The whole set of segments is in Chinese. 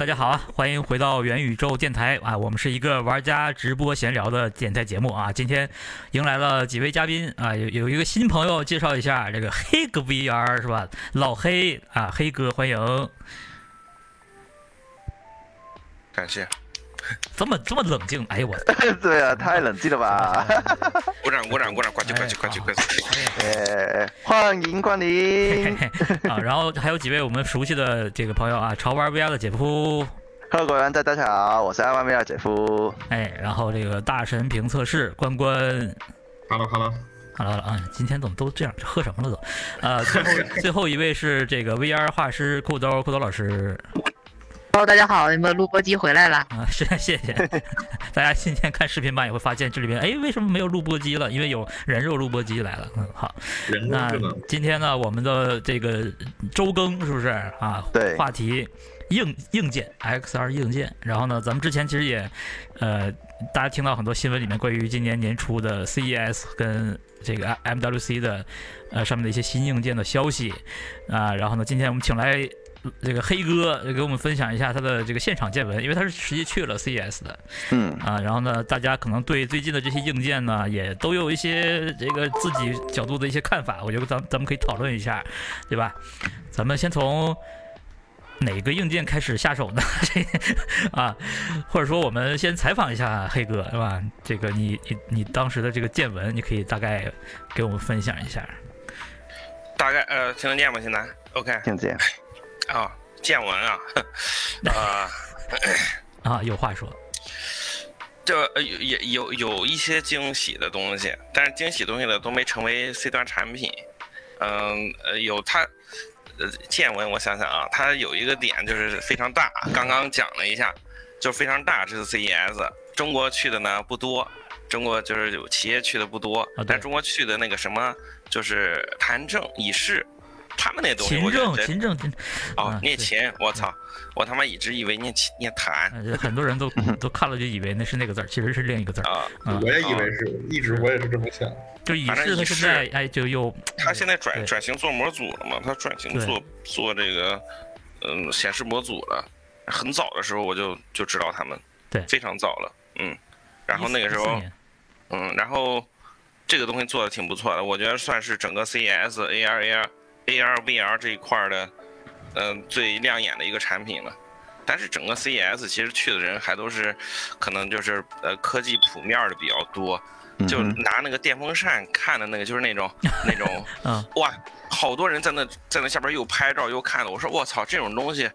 大家好啊，欢迎回到元宇宙电台啊，我们是一个玩家直播闲聊的电台节目啊。今天迎来了几位嘉宾啊，有有一个新朋友，介绍一下这个黑哥 VR 是吧？老黑啊，黑哥欢迎。感谢。这么这么冷静，哎呦我。对啊，太冷静了吧！鼓掌鼓掌鼓掌，快去快去快去快去！哎，欢迎光临 啊！然后还有几位我们熟悉的这个朋友啊，潮玩 VR 的姐夫，Hello，各位大家好，我是爱玩 VR 姐夫。哎，然后这个大神评测室关关，Hello Hello Hello 啊！今天怎么都这样？喝什么了都？呃，最后最后一位是这个 VR 画师裤兜裤兜老师。Hello，大家好，你们录播机回来了啊！是，谢谢 大家。今天看视频版也会发现这里边，哎，为什么没有录播机了？因为有人肉录播机来了。嗯，好。那今天呢，我们的这个周更是不是啊？对。话题硬硬件，XR 硬件。然后呢，咱们之前其实也，呃，大家听到很多新闻里面关于今年年初的 CES 跟这个 MWC 的，呃，上面的一些新硬件的消息啊。然后呢，今天我们请来。这个黑哥给我们分享一下他的这个现场见闻，因为他是实际去了 CES 的，嗯啊，然后呢，大家可能对最近的这些硬件呢，也都有一些这个自己角度的一些看法，我觉得咱咱们可以讨论一下，对吧？咱们先从哪个硬件开始下手呢？啊，或者说我们先采访一下黑哥，是吧？这个你你你当时的这个见闻，你可以大概给我们分享一下。大概呃，听得见吗？现在 OK，听得见。啊，见闻啊，啊啊，有话说，这也有有一些惊喜的东西，但是惊喜东西呢都没成为 C 端产品。嗯，呃，有它，呃，见闻，我想想啊，它有一个点就是非常大，刚刚讲了一下，就非常大，这是 CES，中国去的呢不多，中国就是有企业去的不多，但中国去的那个什么就是谈证以示。他们那东西，勤政，勤政，哦，念勤，我操，我他妈一直以为念勤念谈，很多人都 都看了就以为那是那个字儿，其实是另一个字儿啊。我也以为是，一直我也是这么想。就以是他现在哎，就又他现在转转型做模组了嘛？他转型做做这个嗯显示模组了。很早的时候我就就知道他们，对，非常早了，嗯。然后那个时候，嗯，然后这个东西做的挺不错的，我觉得算是整个 CES AR AR。AR VR 这一块的，嗯，最亮眼的一个产品了。但是整个 CES 其实去的人还都是，可能就是呃科技普面的比较多，就拿那个电风扇看的那个就是那种 那种，哇，好多人在那在那下边又拍照又看的。我说我操，这种东西，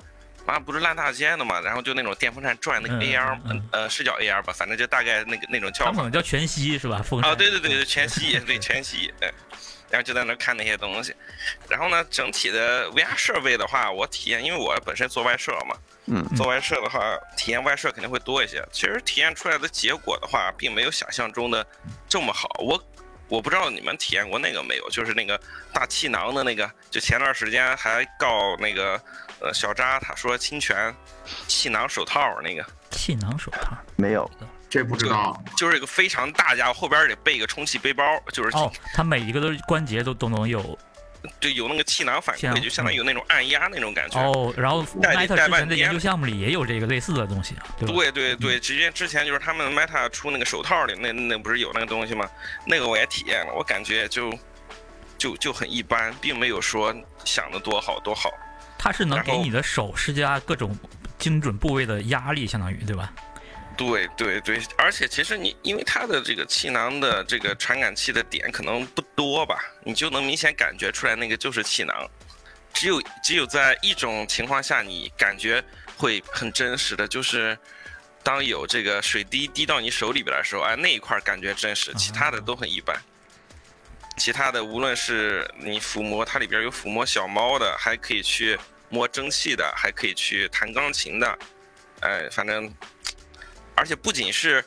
妈不是烂大街的嘛？然后就那种电风扇转那个 AR，呃是叫 AR 吧，反正就大概那个那种叫法。叫全息是吧？啊对对对对全息对全息哎。然后就在那看那些东西，然后呢，整体的 VR 设备的话，我体验，因为我本身做外设嘛，嗯，做外设的话，体验外设肯定会多一些。其实体验出来的结果的话，并没有想象中的这么好。我我不知道你们体验过那个没有，就是那个大气囊的那个，就前段时间还告那个呃小扎，他说侵权气囊手套那个气囊手套没有。这不知道，就是一个非常大家伙，后边得备一个充气背包，就是哦，它每一个都关节都都能有，对，有那个气囊反馈，就相当于有那种按压那种感觉。哦，然后 Meta 之前的研究项目里也有这个类似的东西，对对对，直接之前就是他们 Meta 出那个手套里，那那不是有那个东西吗？那个我也体验了，我感觉就就就很一般，并没有说想的多好多好。它是能给你的手施加各种精准部位的压力，相当于对吧？对对对，而且其实你因为它的这个气囊的这个传感器的点可能不多吧，你就能明显感觉出来那个就是气囊。只有只有在一种情况下，你感觉会很真实的，就是当有这个水滴滴到你手里边的时候，哎，那一块感觉真实，其他的都很一般。其他的无论是你抚摸，它里边有抚摸小猫的，还可以去摸蒸汽的，还可以去弹钢琴的，哎，反正。而且不仅是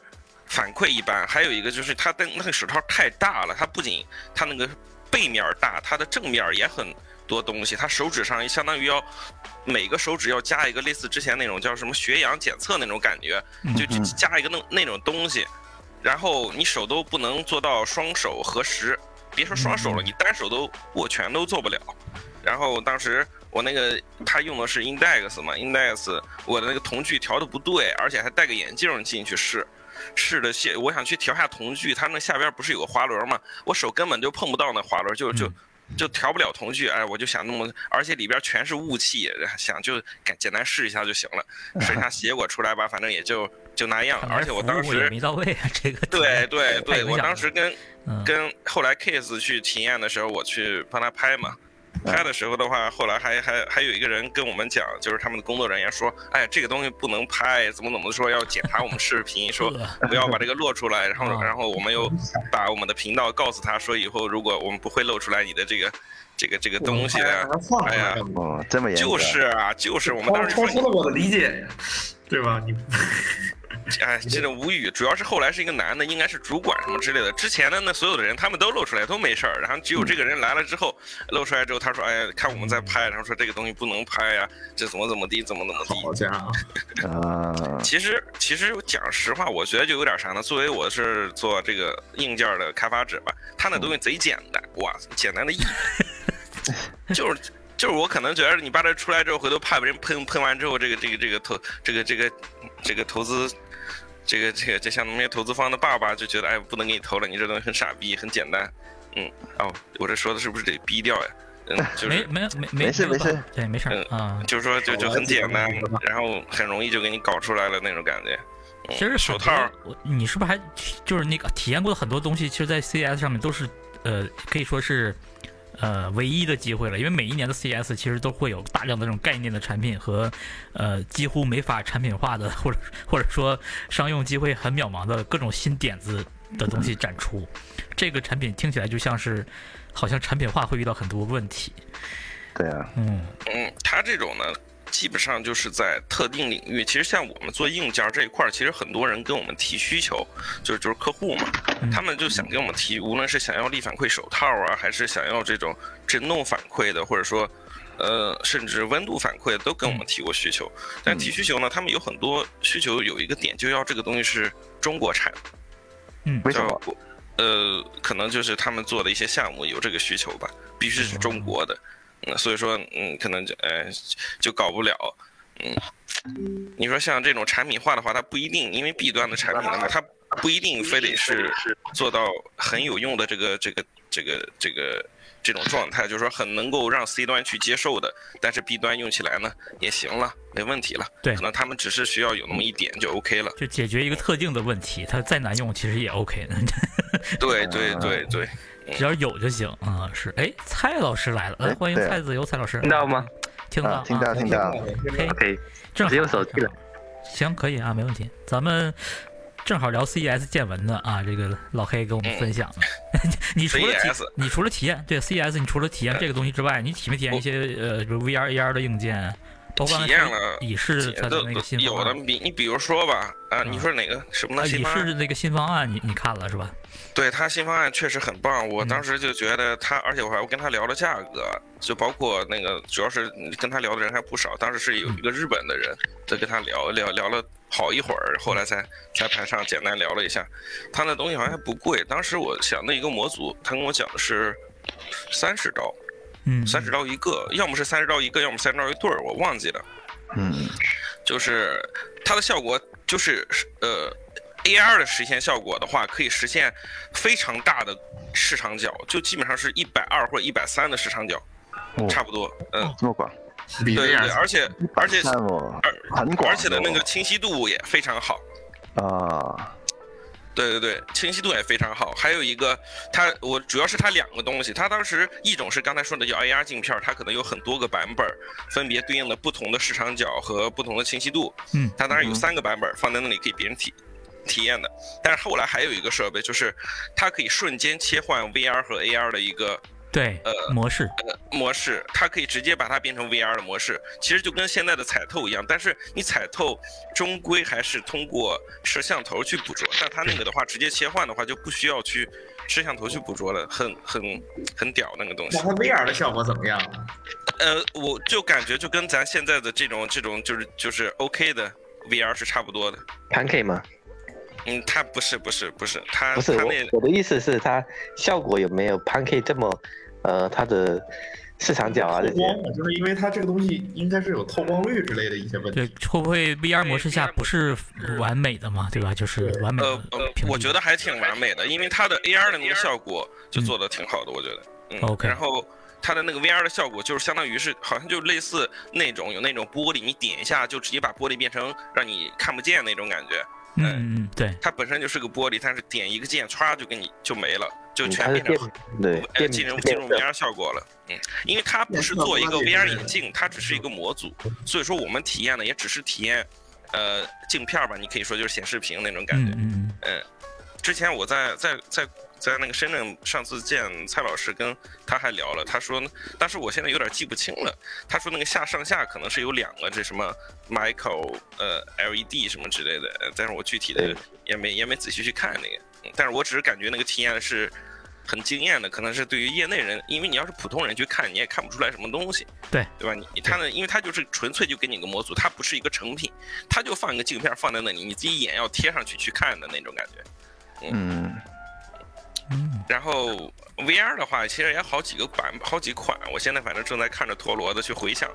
反馈一般，还有一个就是它的那个手套太大了，它不仅它那个背面大，它的正面也很多东西。它手指上相当于要每个手指要加一个类似之前那种叫什么血氧检测那种感觉，就加一个那那种东西。然后你手都不能做到双手合十，别说双手了，你单手都握拳都做不了。然后当时我那个他用的是 Index 嘛，Index 我的那个瞳距调的不对，而且还戴个眼镜进去试。试的下，我想去调下瞳距，它那下边不是有个滑轮吗？我手根本就碰不到那滑轮，就就就调不了瞳距。哎，我就想那么，而且里边全是雾气，想就简简单试一下就行了，试一下结果出来吧，反正也就就那样。而且我当时没到位啊，这个对对对，我当时跟嗯跟后来 Kiss 去体验的时候，我去帮他拍嘛。拍的时候的话，后来还还还有一个人跟我们讲，就是他们的工作人员说，哎，这个东西不能拍，怎么怎么说要检查我们视频，说 不要把这个露出来。然后啊然后我们又把我们的频道告诉他说，以后如果我们不会露出来你的这个这个这个东西哎？哦，这么严。就是啊，就是我们当时超说出了我的理解呀，对吧？你 哎，真的无语。主要是后来是一个男的，应该是主管什么之类的。之前的那所有的人，他们都露出来都没事儿，然后只有这个人来了之后，露出来之后，他说：“哎呀，看我们在拍，然后说这个东西不能拍呀，这怎么怎么地，怎么怎么地。好家伙，啊，其实，其实讲实话，我觉得就有点啥呢？作为我是做这个硬件的开发者吧，他那东西贼简单，哇，简单的一笔，就是就是我可能觉得你把这出来之后，回头怕别人喷喷完之后，这个这个这个投这个这个这个投资。这个这个，就像那些投资方的爸爸就觉得，哎，不能给你投了，你这东西很傻逼，很简单。嗯，哦，我这说的是不是得逼掉呀？嗯，就是没没没没事没事对，没事儿嗯啊。就是说就就很简单，然后很容易就给你搞出来了那种感觉。嗯其实手套，我你是不是还就是那个体验过的很多东西，其实，在 CS 上面都是呃，可以说是呃唯一的机会了，因为每一年的 CS 其实都会有大量的这种概念的产品和呃几乎没法产品化的，或者或者说商用机会很渺茫的各种新点子的东西展出。这个产品听起来就像是好像产品化会遇到很多问题。对啊，嗯嗯，它这种呢，基本上就是在特定领域。其实像我们做硬件这一块儿，其实很多人跟我们提需求，就是就是客户嘛，嗯他们就想跟我们提，无论是想要力反馈手套啊，还是想要这种震动反馈的，或者说。呃，甚至温度反馈都跟我们提过需求，但提需求呢，他们有很多需求有一个点，就要这个东西是中国产，嗯为什么？叫呃，可能就是他们做的一些项目有这个需求吧，必须是中国的，嗯，所以说，嗯，可能就呃就搞不了，嗯，你说像这种产品化的话，它不一定，因为 B 端的产品的话，它不一定非得是做到很有用的这个这个这个这个这种状态，就是说很能够让 C 端去接受的，但是 B 端用起来呢也行了，没问题了，对可能他们只是需要有那么一点就 OK 了，就解决一个特定的问题，它再难用其实也 OK 的。对对对对。只要有就行啊、是，哎，蔡老师来了，来欢迎蔡子由蔡老师，听到吗听到、啊，听到听到，嘿？OK，正好只有手机了。行，可以啊，没问题。咱们正好聊 CES 见闻的啊，这个老黑跟我们分享了。你除了体 CES 你除了体验对 CES，你除了体验这个东西之外，你体没体验一些呃，比如 VR、AR 的硬件？体验了乙式它的那个新有方案，的比你比如说吧，啊，你说哪个什么啊，乙呢新方案？式那个新方案，你你看了是吧？对他新方案确实很棒，我嗯当时就觉得他，而且我还跟他聊了价格，就包括那个主要是跟他聊的人还不少，当时是有一个日本的人在跟他聊聊聊了好一会儿，后来才在台上简单聊了一下，他那东西好像还不贵，当时我想的一个模组，他跟我讲的是三十刀，嗯，三十刀一个，要么是三十刀一个，要么三十刀一对儿，我忘记了。嗯，就是它的效果就是呃，AR 的实现效果的话，可以实现非常大的市场角，就基本上是一百二或者一百三的市场角，哦差不多。嗯，这么广，对对对，而且而且而很广，而且的那个清晰度也非常好。啊，对对对，清晰度也非常好。还有一个，它我主要是它两个东西，它当时一种是刚才说的叫 AR 镜片，它可能有很多个版本，分别对应的不同的视场角和不同的清晰度。嗯它当然有嗯三个版本放在那里给别人体体验的。但是后来还有一个设备，就是它可以瞬间切换 VR 和 AR 的一个对呃模式，模式，它可以直接把它变成 VR 的模式，其实就跟现在的彩透一样，但是你彩透终归还是通过摄像头去捕捉，但它那个的话直接切换的话就不需要去摄像头去捕捉了，很很很屌那个东西那。它 VR 的效果怎么样啊？呃，我就感觉就跟咱现在的这种这种就是就是 OK 的 VR 是差不多的。Pancake 吗？嗯，它不是不是不是，它不是我我的意思是它效果有没有 Pancake 这么，呃，它的市场角啊这些，透光，就是因为它这个东西应该是有透光率之类的一些问题对题。，会不会 VR 模式下不是完美的嘛？对吧？就是完美的呃我觉得还挺完美的，因为它的 AR 的那个效果就做的挺好的，我觉得。嗯 OK 然后它的那个 VR 的效果就是相当于是好像就类似那种有那种玻璃，你点一下就直接把玻璃变成让你看不见那种感觉。嗯对，它本身就是个玻璃，但是点一个键，歘就给你就没了，就全变成对进入进入 VR 效果了。嗯，因为它不是做一个 VR 眼镜，它只是一个模组，所以说我们体验的也只是体验，呃，镜片吧，你可以说就是显示屏那种感觉。嗯嗯嗯，之前我在在在在那个深圳上次见蔡老师，跟他还聊了，他说呢，但是我现在有点记不清了。他说那个下上下可能是有两个这什么 micro 呃 LED 什么之类的，呃但是我具体的也没也没仔细去看那个，嗯但是我只是感觉那个体验是。很惊艳的，可能是对于业内人，因为你要是普通人去看，你也看不出来什么东西，对对吧？你他呢，因为他就是纯粹就给你个模组，它不是一个成品，他就放一个镜片放在那里，你自己眼要贴上去去看的那种感觉。嗯，嗯然后 VR 的话，其实也好几个版，好几款。我现在反正正在看着陀螺的去回想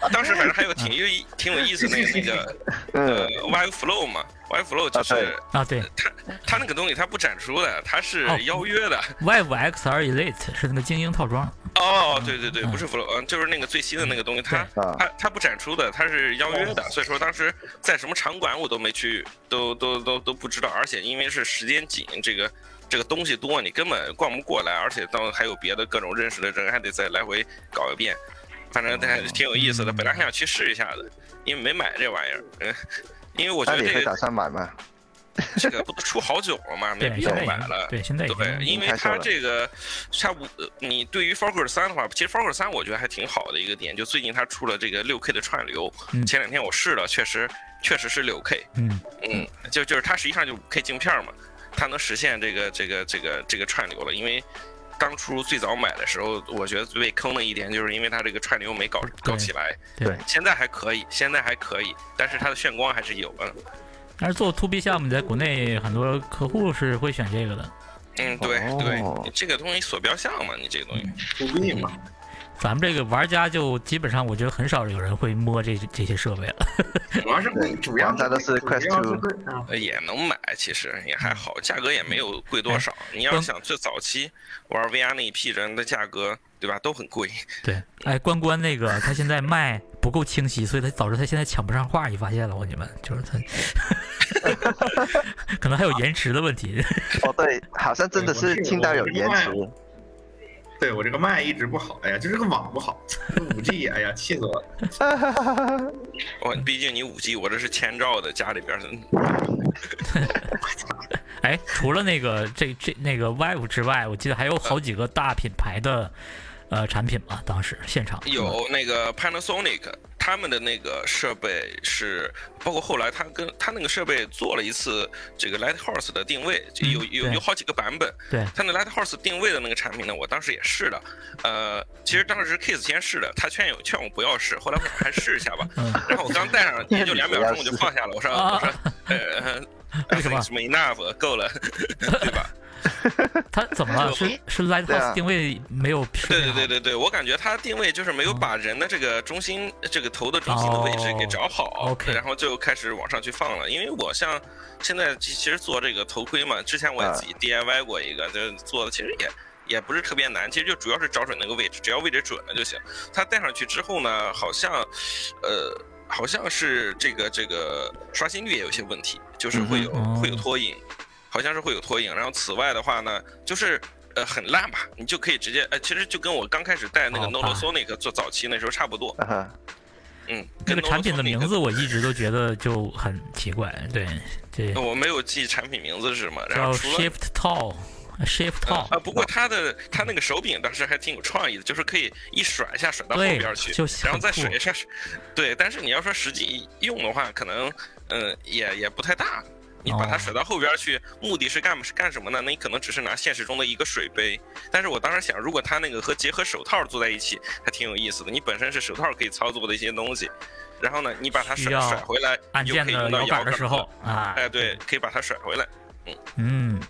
当当时反正还有挺有意挺有意思的那个那个呃嗯 Vive Flow 嘛，Vive Flow 就是、啊对啊，对它那个东西它不展出的，它是哦邀约的。，Vive XR Elite 是那个精英套装，哦，对对对，嗯不是 Flow，嗯，就是那个最新的那个东西，它它它不展出的，它是邀约的，所以说当时在什么场馆我都没去，都都都都不知道，而且因为是时间紧，这个这个东西多，你根本逛不过来，而且到还有别的各种认识的人，还得再来回搞一遍，反正还挺有意思的。嗯本来还想去试一下的，因为没买这玩意儿，嗯，因为我觉得这个算买吗？这个不都出好久了吗？没，必要买了。对，现在对，因为它这个它无，呃你对于 Focus 三的话，其实 Focus 三我觉得还挺好的一个点，就最近它出了这个六 K 的串流，嗯前两天我试了，确实确实是六 K，嗯嗯，就就是它实际上就五 K 镜片嘛，它能实现这个这个这个这个串流了，因为。当初最早买的时候，我觉得最被坑的一点就是因为它这个串流没搞搞起来，对。现在还可以，现在还可以，但是它的炫光还是有的。但是做 to B 项目，在国内很多客户是会选这个的。嗯，对对这个东西锁标项嘛，你这个东西，to B 嘛，咱们这个玩家就基本上，我觉得很少有人会摸这这些设备了。主要是，主要玩家都是 Quest 也能买，其实也还好，价格也没有贵多少。你要想最早期玩 VR 那一批人的价格，对吧，都很贵。对，哎，关关那个他现在卖不够清晰，所以他导致他现在抢不上话。你发现了吗？你们就是他，可能还有延迟的问题。哦，对，好像真的是听到有延迟。对我这个麦一直不好，哎呀，就这个网不好，五 G，哎呀，气死我了。我毕竟你五 G，我这是千兆的，家里边儿哎，除了那个这这那个 Vive 之外，我记得还有好几个大品牌的呃产品嘛，当时现场有那个 Panasonic，他们的那个设备是，包括后来他跟他那个设备做了一次这个 Lighthouse 的定位，就有有有好几个版本。对他那 Lighthouse 定位的那个产品呢，我当时也试了，呃，其实当时是 Kiss 先试的，他劝有劝我不要试，后来我还试一下吧。嗯然后我刚戴上 也就两秒钟我就放下了，我说啊我说呃，为什么什么 enough 够了，对吧？他怎么了？是是对 Lighthouse 啊定位没有适对对对对对，我感觉它定位就是没有把人的这个中心、这个头的中心的位置给找好，然后就开始往上去放了。因为我像现在其其实做这个头盔嘛，之前我也自己 DIY 过一个，就做的其实也。也不是特别难，其实就主要是找准那个位置，只要位置准了就行。它戴上去之后呢，好像，呃，好像是这个这个刷新率也有些问题，就是会有、嗯会有拖影，好像是会有拖影。然后此外的话呢，就是呃很烂吧，你就可以直接呃，其实就跟我刚开始带那个哦 Nolosonic 做早期那时候差不多，啊，嗯，这跟个产品的名字我一直都觉得就很奇怪。对，对我没有记产品名字是什么，然叫后除了 Shift Tall。Shift 呃 Tall 啊，不过它的它那个手柄当时还挺有创意的，就是可以一甩一下甩到后边去就，然后再甩一下，对。但是你要说实际用的话，可能嗯也也不太大。你把它哦甩到后边去，目的是干是干什么呢？那你可能只是拿现实中的一个水杯。但是我当时想，如果它那个和结合手套做在一起，还挺有意思的。你本身是手套可以操作的一些东西，然后呢，你把它甩甩回来，按键你就可以用到的摇杆的时候啊，哎，对，可以把它甩回来。嗯嗯，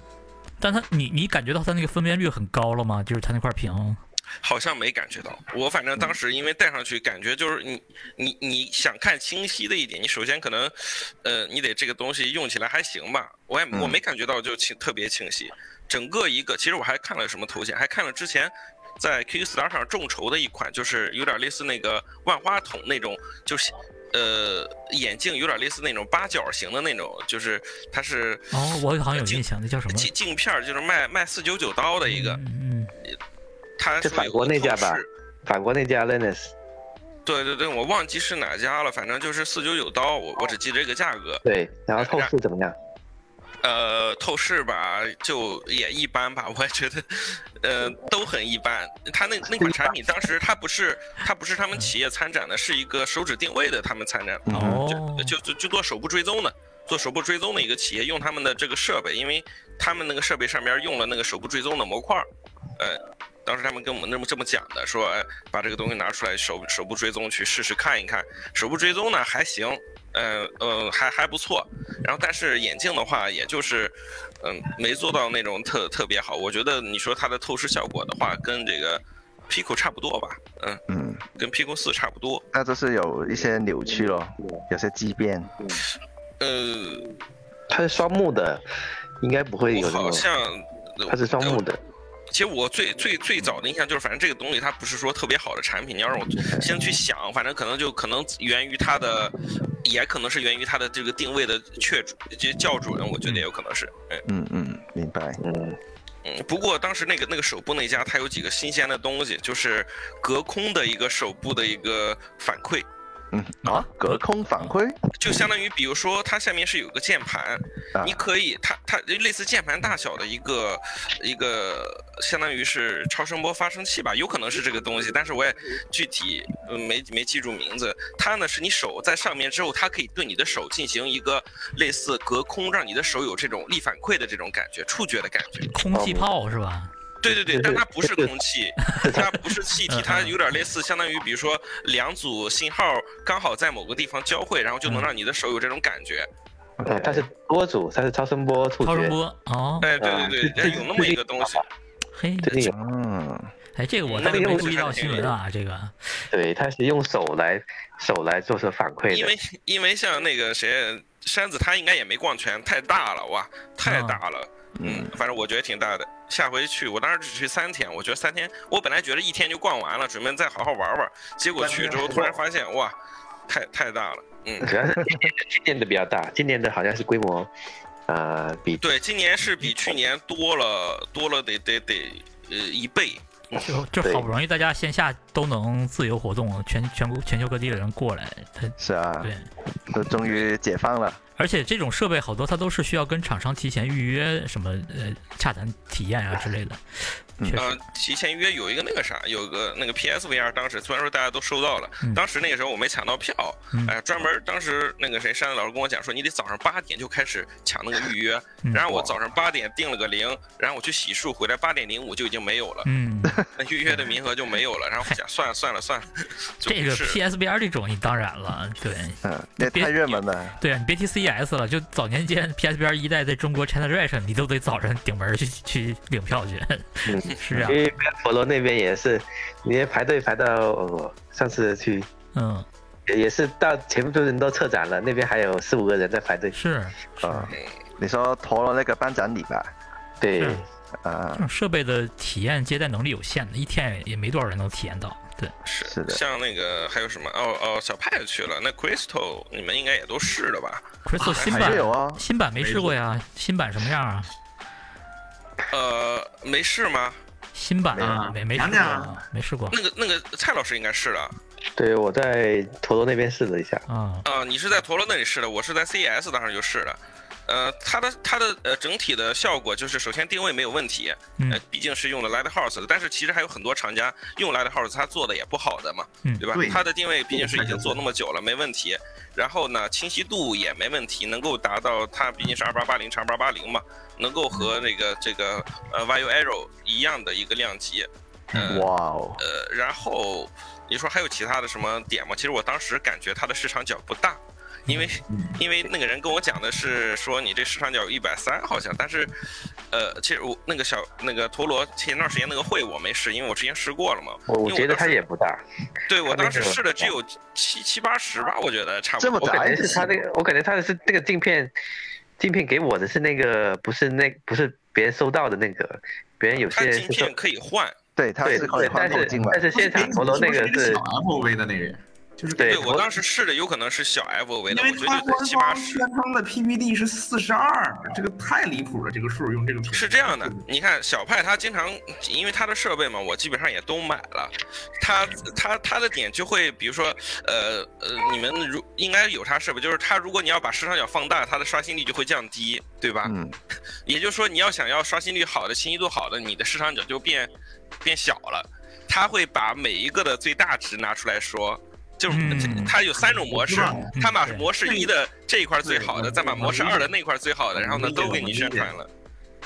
但它你你感觉到它那个分辨率很高了吗？就是它那块屏？好像没感觉到，我反正当时因为戴上去，感觉就是你你你想看清晰的一点，你首先可能，呃，你得这个东西用起来还行吧，我也我没感觉到就清特别清晰，整个一个，其实我还看了什么头显，还看了之前在 Kickstarter 上众筹的一款，就是有点类似那个万花筒那种，就是呃眼镜有点类似那种八角形的那种，就是它是哦，我好像有印象，那叫什么？镜镜片，就是卖卖四九九刀的一个，嗯嗯，它是法国那家吧？法国那家 Lenus。对对对，我忘记是哪家了，反正就是四九九刀，我我只记这个价格。对，然后透视怎么样？呃，透视吧，就也一般吧，我也觉得，呃，都很一般。他那那款产品当时他不是他不是他们企业参展的，是一个手指定位的，他们参展，哦，就就就做手部追踪的，做手部追踪的一个企业用他们的这个设备，因为他们那个设备上面用了那个手部追踪的模块，呃，当时他们跟我们那么这么讲的，说，哎，把这个东西拿出来手手部追踪去试试看一看，手部追踪呢还行。呃呃，还还不错，然后但是眼镜的话，也就是，嗯，没做到那种特特别好。我觉得你说它的透视效果的话，跟这个 Pico 差不多吧，嗯嗯，跟 Pico 四差不多。那就是有一些扭曲咯，有些畸变。呃，它是双目的，应该不会有。好像它是双目的。其实我最最最早的印象就是，反正这个东西它不是说特别好的产品。你要让我先去想，反正可能就可能源于它的，也可能是源于它的这个定位的确就校准，我觉得也有可能是。嗯嗯，明白。嗯嗯。不过当时那个那个手部那家，它有几个新鲜的东西，就是隔空的一个手部的一个反馈。嗯啊，隔空反馈就相当于，比如说它下面是有个键盘，你可以它它类似键盘大小的一个一个，相当于是超声波发生器吧，有可能是这个东西，但是我也具体没没记住名字。它呢是你手在上面之后，它可以对你的手进行一个类似隔空，让你的手有这种力反馈的这种感觉，触觉的感觉。空气炮是吧？对对对，但它不是空气，它不是气体，它有点类似，相当于比如说两组信号刚好在某个地方交汇，然后就能让你的手有这种感觉。对，它是波组，它是超声波触觉。超声波哦。哎，对对对，有那么一个东西。嘿，嗯，哎，这个我倒是没注意到新闻啊，这个。对，它是用手来手来做出反馈的。因为因为像那个谁山子，他应该也没逛全，太大了哇，太大了。嗯，反正我觉得挺大的。下回去，我当时只去三天，我觉得三天，我本来觉得一天就逛完了，准备再好好玩玩，结果去之后突然发现，哇，太太大了。嗯，主要是今年今年的比较大，今年的好像是规模，呃，比对，今年是比去年多了多了得得得呃一倍。就 就好不容易大家线下都能自由活动，全全国全球各地的人过来，他是啊，对，都终于解放了。而且这种设备好多，它都是需要跟厂商提前预约什么呃洽谈体验啊之类的。呃，提前约有一个那个啥，有个那个 PSVR，当时虽然说大家都收到了，当时那个时候我没抢到票，哎，专门当时那个谁山子老师跟我讲说，你得早上八点就开始抢那个预约，然后我早上八点定了个零，然后我去洗漱回来八点零五就已经没有了，嗯，那预约的名额就没有了，然后想算了算了算了，这个 PSVR 这种你当然了，对，嗯，那太热门了，对啊，你别提 CES 了，就早年间 PSVR 一代在中国 China Rush，你都得早上顶门去去领票去，是这样。佛罗那边也是，你排队排到呃，上次去，嗯，也是到全部都人都撤展了，那边还有四五个人在排队。是啊，你说陀螺那个颁奖礼吧？对，啊，这种设备的体验接待能力有限的，一天也没多少人能体验到。对，是是的。像那个还有什么？哦哦，小派去了，那 Crystal 你们应该也都试了吧？Crystal 新版有啊，新版没试过呀，新版什么样啊？呃，没试吗？新版啊，没没试过，没试过。那个那个蔡老师应该试了。对，我在陀螺那边试了一下。啊啊，你是在陀螺那里试的，我是在 CES 当时就试了。呃，它的它的呃整体的效果就是，首先定位没有问题，呃，毕竟是用的 Lighthouse 的，但是其实还有很多厂家用 Lighthouse，它做的也不好的嘛，对吧？它的定位毕竟是已经做那么久了，没问题。然后呢，清晰度也没问题，能够达到它毕竟是二八八零乘二八八零嘛，能够和那个这个呃 Vio Arrow 一样的一个量级。哇哦。呃，然后你说还有其他的什么点吗？其实我当时感觉它的市场角不大。因为因为那个人跟我讲的是说你这视场角有一百三好像，但是呃，其实我那个小那个陀螺前段时间那个会我没试，因为我之前试过了嘛。我我觉得它也不大，对我当时试的只有七七八十吧，我觉得差不多。这么大我感觉是它那个，我感觉它的是那个镜片，镜片给我的是那个不是那不是别人收到的那个，别人有些人镜片可以换，对，它对是可以对，但是换透镜嘛但。是现场陀螺那个是是小 FOV 的那个，就是对对我当时试的有可能是小 FOV 的，因为我觉得它官方七八十宣。称的 PPD 是四十二，这个太离谱了，这个数用这个图是这样的，你看小派他经常因为他的设备嘛，我基本上也都买了，他他他的点就会，比如说，呃呃，你们如应该有他设备，就是他如果你要把视场角放大，它的刷新率就会降低，对吧？嗯，也就是说，你要想要刷新率好的、清晰度好的，你的视场角就变变小了。他会把每一个的最大值拿出来说，就是嗯。它有三种模式我知道，他把模式一的这一块最好的，再把模式二的那块最好的，然后呢都给你宣传了。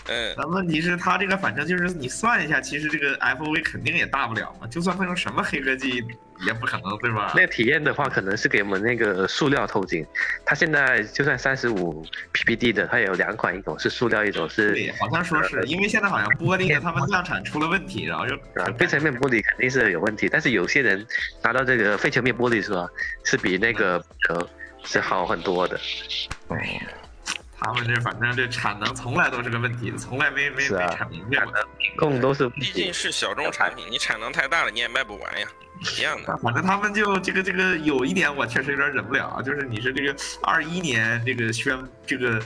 嗯，但问题是，它这个反正就是你算一下，其实这个 FOV 肯定也大不了嘛，就算换成什么黑科技也不可能，对吧？那个体验的话，可能是给我们那个塑料透镜。它现在就算三十五 PPD 的，它有两款，一种是塑料，一种是对，好像说是因为现在好像玻璃的他们量产出了问题，然后就啊，非全面玻璃肯定是有问题，但是有些人拿到这个非球面玻璃是吧，是比那个壳是好很多的。哦，他们这反正这产能从来都是个问题，从来没没没产明白过。更都是毕竟。是小众产品，你产能太大了，你也卖不完呀，一样的。反正他们就这个这个有一点我确实有点忍不了啊，就是你是这个二一年这个宣这个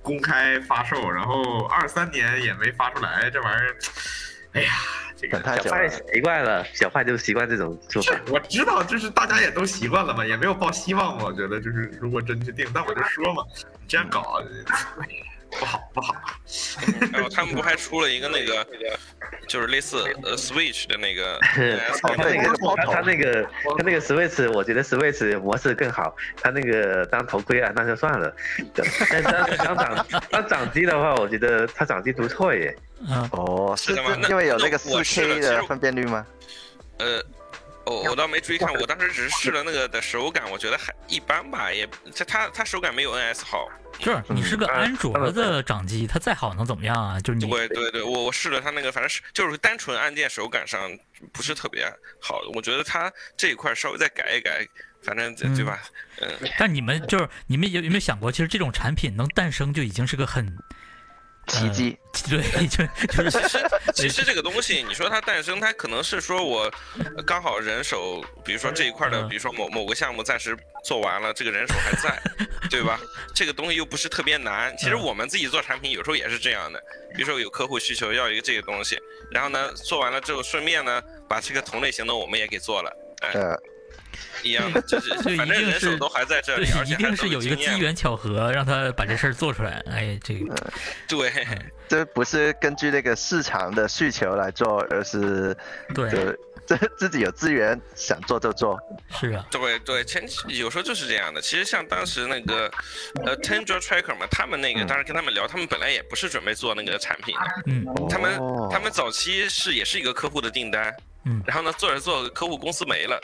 公开发售，然后二三年也没发出来，这玩意儿，哎呀，这个小派等太久了。习惯了，小坏就习惯这种做法。我知道，就是大家也都习惯了嘛，也没有抱希望嘛。我觉得就是如果真去定，但我就说嘛，你这样搞，哎不好不好。然后他们不还出了一个那个，就是类似呃 Switch 的那个哦 他那个他他那个他那个 Switch，我觉得 Switch 模式更好。他那个当头盔啊，那就算了。但是当当掌 当掌机的话，我觉得它掌机不错耶。嗯，哦，是因为有那个四 K 的分辨率吗？呃，我我倒没注意看，我当时只是试了那个的手感，我觉得还一般吧，也它它它手感没有 NS 好。就是你是个嗯安卓的掌机，它再好能怎么样啊？就是你对对对，我我试了它那个，反正是就是单纯按键手感上不是特别好，我觉得它这一块稍微再改一改，反正嗯对吧？嗯，但你们就是你们有有没有想过，其实这种产品能诞生就已经是个很奇迹，对，就就是其实这个东西，你说它诞生，它可能是说我呃刚好人手，比如说这一块的，嗯。比如说某某个项目暂时做完了，这个人手还在，对吧？这个东西又不是特别难。其实嗯。我们自己做产品有时候也是这样的，比如说有客户需求要一个这个东西，然后呢做完了之后，顺便呢把这个同类型的我们也给做了，哎，呃，一样的，就是就一反正定是人手都还在这里，而且一定还是有一个机缘巧合让他把这事儿做出来。哎，这个对。这不是根据那个市场的需求来做，而是对这自己有资源想做就做。是啊，对对，前期有时候就是这样的。其实像当时那个呃 Tendra Tracker 嘛，他们那个嗯当时跟他们聊，他们本来也不是准备做那个产品的，嗯他们哦他们早期是也是一个客户的订单，嗯，然后呢做着做着客户公司没了，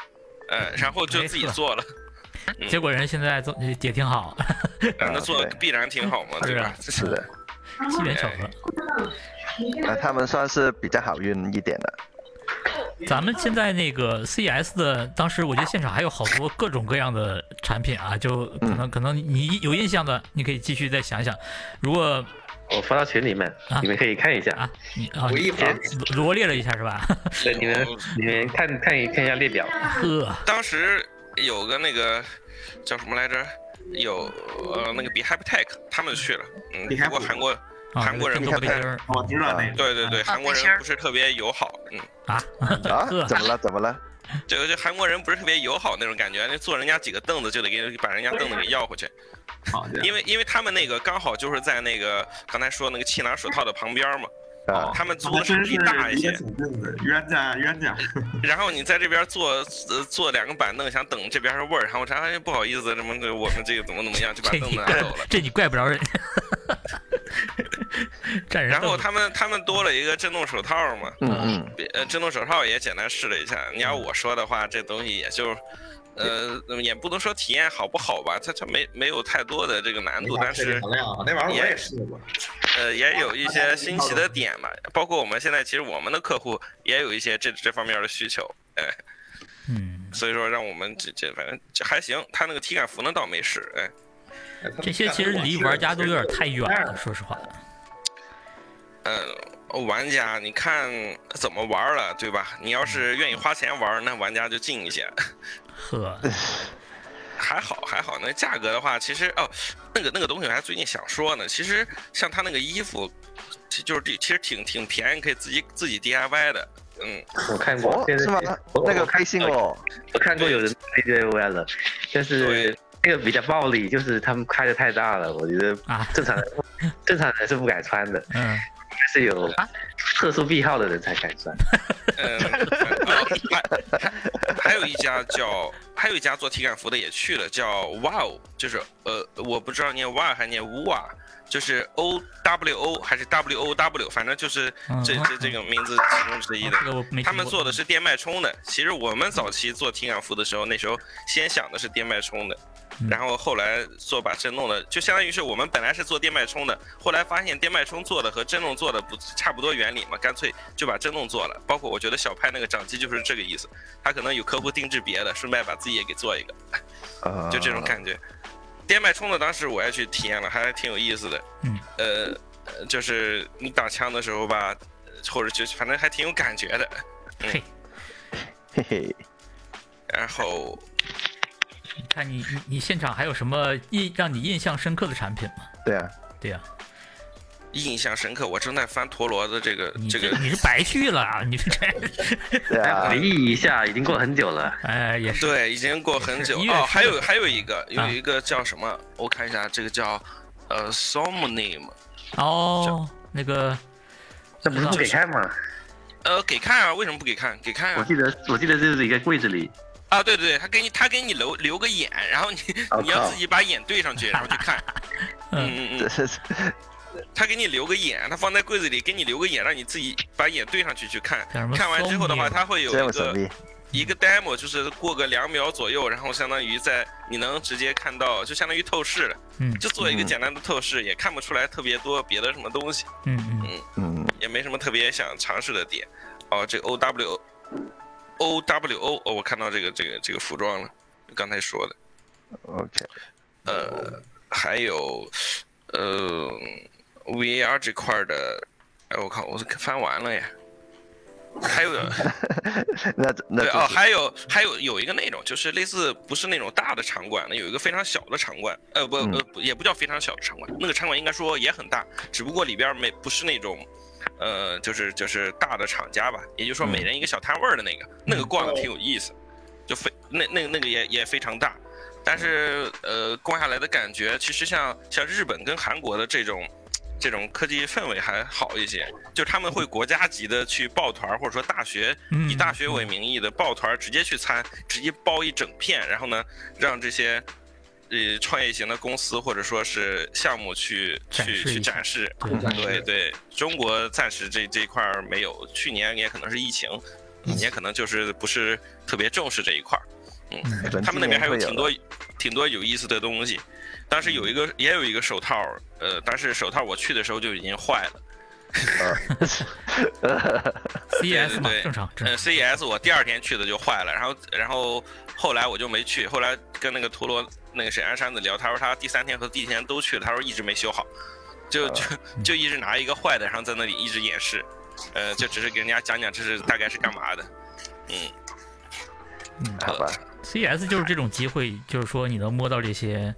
呃，然后就自己做了，结果人现在做也挺好，那做对必然挺好嘛，对吧？是的，机缘巧合。那他们算是比较好运一点的。咱们现在那个 CES 的，当时我觉得现场还有好多各种各样的产品啊，就可能可能你有印象的，你可以继续再想想。如果我发到群里面啊，你们可以看一下。啊，你啊，我一会儿罗罗列了一下是吧？对，你们你们看看一看一下列表。呵，当时有个那个叫什么来着？有呃那个 b e h a p Tech 他们去了，嗯不过韩国啊，韩国人这不太个背心儿我知道那个，对对对，韩国人不是特别友好，嗯。啊，啊，怎么了？怎么了？这个这韩国人不是特别友好那种感觉，那坐人家几个凳子就得给把人家凳子给要回去，好因为因为他们那个刚好就是在那个刚才说那个气囊手套的旁边嘛，啊，他们租还的是地大一些冤家冤家。然后你在这边坐呃坐两个板凳想等这边的味儿，然后我说哎不好意思，什么的我们这个怎么怎么样就把凳子拿走了。这你怪不着人，然后他们他们多了一个震动手套嘛，嗯嗯，呃，震动手套也简单试了一下。你要我说的话，这东西也就，呃，也不能说体验好不好吧，它它没没有太多的这个难度，但是含量啊，那玩意儿我也试过。呃也有一些新奇的点吧，包括我们现在其实我们的客户也有一些这这方面的需求，哎，嗯，所以说让我们这这反正这还行，它那个体感服呢倒没试，哎，这些其实离玩家都有点太远了，说实话。呃，玩家你看怎么玩了，对吧？你要是愿意花钱玩，那玩家就近一些。呵，还好还好，那价格的话，其实哦，那个那个东西我还最近想说呢。其实像他那个衣服，其就是其实挺挺便宜，可以自己自己 DIY 的。嗯，我看过哦，，现在是吗？我那个开心哦，我看过有人 DIY 了，但是那个比较暴力，就是他们开的太大了，我觉得啊正常人正常人是不敢穿的，嗯，是有特殊癖好的人才敢穿。嗯，哦还还还有一家叫，还有一家做体感服的也去了，叫 Wow，就是呃，我不知道念 Wow 还念 Wow，就是 O W O 还是 W O W，反正就是这嗯这这个名字其中之一的。他们做的是电脉冲的。其实我们早期做体感服的时候，那时候先想的是电脉冲的，嗯然后后来做把震动的，就相当于是我们本来是做电脉冲的，后来发现电脉冲做的和震动做的不差不多原理嘛，干脆就把震动做了。包括我觉得小派那个掌机就是这个意思，他可能有客户定制别的，顺便把自己也给做一个，呃就这种感觉。电脉冲的当时我也去体验了，还挺有意思的。嗯，呃，呃就是你打枪的时候吧，呃或者就反正还挺有感觉的。嘿，嘿嘿，然后你看你你你现场还有什么印让你印象深刻的产品吗？对啊，对啊、印象深刻，我正在翻陀螺的这个这个，你是白去了啊，你是这 对啊回，忆一下，已经过很久了。哎也是对，已经过很久哦。还有还有一个有啊一个叫什么？我看一下，这个叫呃 Somnium，哦，那个这不是不给看吗？呃，给看啊？为什么不给看？给看啊！我记得我记得就是一个柜子里，啊，对对对，他给你他给你留留个眼，然后你 你要自己把眼对上去，然后去看。嗯嗯嗯，他给你留个眼，他放在柜子里给你留个眼，让你自己把眼对上去去看看完之后的话他会有一个一个 demo 就是过个两秒左右，然后相当于在你能直接看到，就相当于透视了，嗯就做一个简单的透视，也看不出来特别多别的什么东西，嗯嗯。嗯，也没什么特别想尝试的点。哦，这个 O W O W O，哦，我看到这个这个这个服装了，刚才说的，OK，呃，还有呃 VR 这块的，哎，我靠，我翻完了耶。还有 那那对哦，还有还有有一个那种，就是类似不是那种大的场馆的，有一个非常小的场馆，呃不嗯。呃不也不叫非常小的场馆，那个场馆应该说也很大，只不过里边没不是那种，呃就是就是大的厂家吧，也就是说嗯。每人一个小摊位的那个，那个逛的挺有意思，就非那那那个也也非常大，但是呃逛下来的感觉，其实像像日本跟韩国的这种。这种科技氛围还好一些，就他们会国家级的去抱团儿，或者说大学嗯以大学为名义的抱团儿直接去参，直接包一整片，然后呢，让这些呃创业型的公司或者说是项目去去去展示。对对对，中国暂时这这一块儿没有，去年也可能是疫情，也可能就是不是特别重视这一块儿。嗯，他们那边还有挺多挺多有意思的东西。当时有一个也有一个手套，呃，但是手套我去的时候就已经坏了。呃，CES 嘛对对正常正呃，，CES 我第二天去的就坏了，然后然后后来我就没去，后来跟那个陀螺那个谁安山子聊，他说他第三天和第四天都去了，他说一直没修好，就就就一直拿一个坏的，然后在那里一直演示，呃，就只是给人家讲讲这是大概是干嘛的，嗯，嗯好吧，，CES 就是这种机会，就是说你能摸到这些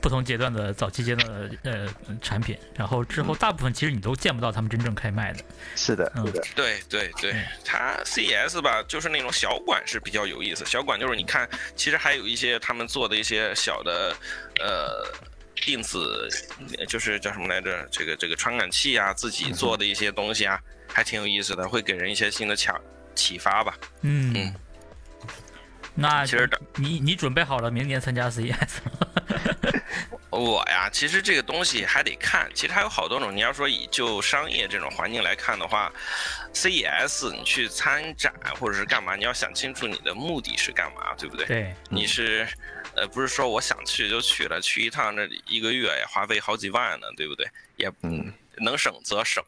不同阶段的早期阶段的呃产品，然后之后大部分其实你都见不到他们真正开卖的，是的，嗯。是的，对对对嗯，它 CES 吧，就是那种小馆是比较有意思。小馆就是你看，其实还有一些他们做的一些小的，呃，电子，呃就是叫什么来着？这个这个传感器啊，自己做的一些东西啊，还挺有意思的，会给人一些新的启启发吧。嗯。嗯，那其实你你准备好了明年参加 CES 吗？我 我呀，其实这个东西还得看，其实还有好多种。你要说以就商业这种环境来看的话，CES 你去参展或者是干嘛，你要想清楚你的目的是干嘛，对不对？对，你是，呃，不是说我想去就去了，去一趟这一个月也，花费好几万呢，对不对？也嗯能省则省，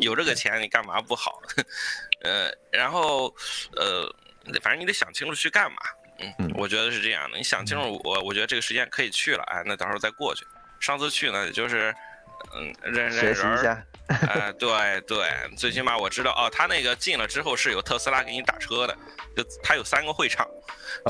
有这个钱你干嘛不好？呃，然后呃，反正你得想清楚去干嘛。嗯嗯，我觉得是这样的。你想清楚，我我觉得这个时间可以去了，哎，那到时候再过去。上次去呢，也就是嗯认认学人儿，习一下。哎，对对，最起码我知道哦，他那个进了之后是有特斯拉给你打车的，就他有三个会场，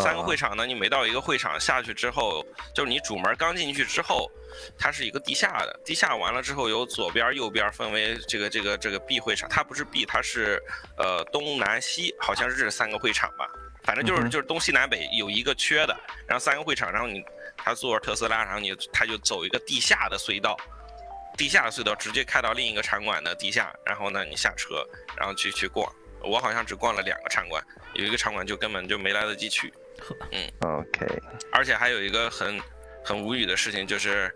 三个哦会场呢，你每到一个会场下去之后，就是你主门刚进去之后，它是一个地下的，地下完了之后有左边、右边分为这个这个这个 B 会场，它不是 B，它是呃东南西，好像是这三个会场吧，反正就是、就是东西南北有一个缺的，然后三个会场，然后你他坐着特斯拉，然后你他就走一个地下的隧道。地下的隧道直接开到另一个场馆的地下，然后呢，你下车，然后去去逛。我好像只逛了两个场馆，有一个场馆就根本就没来得及去。嗯。OK，而且还有一个很很无语的事情，就是，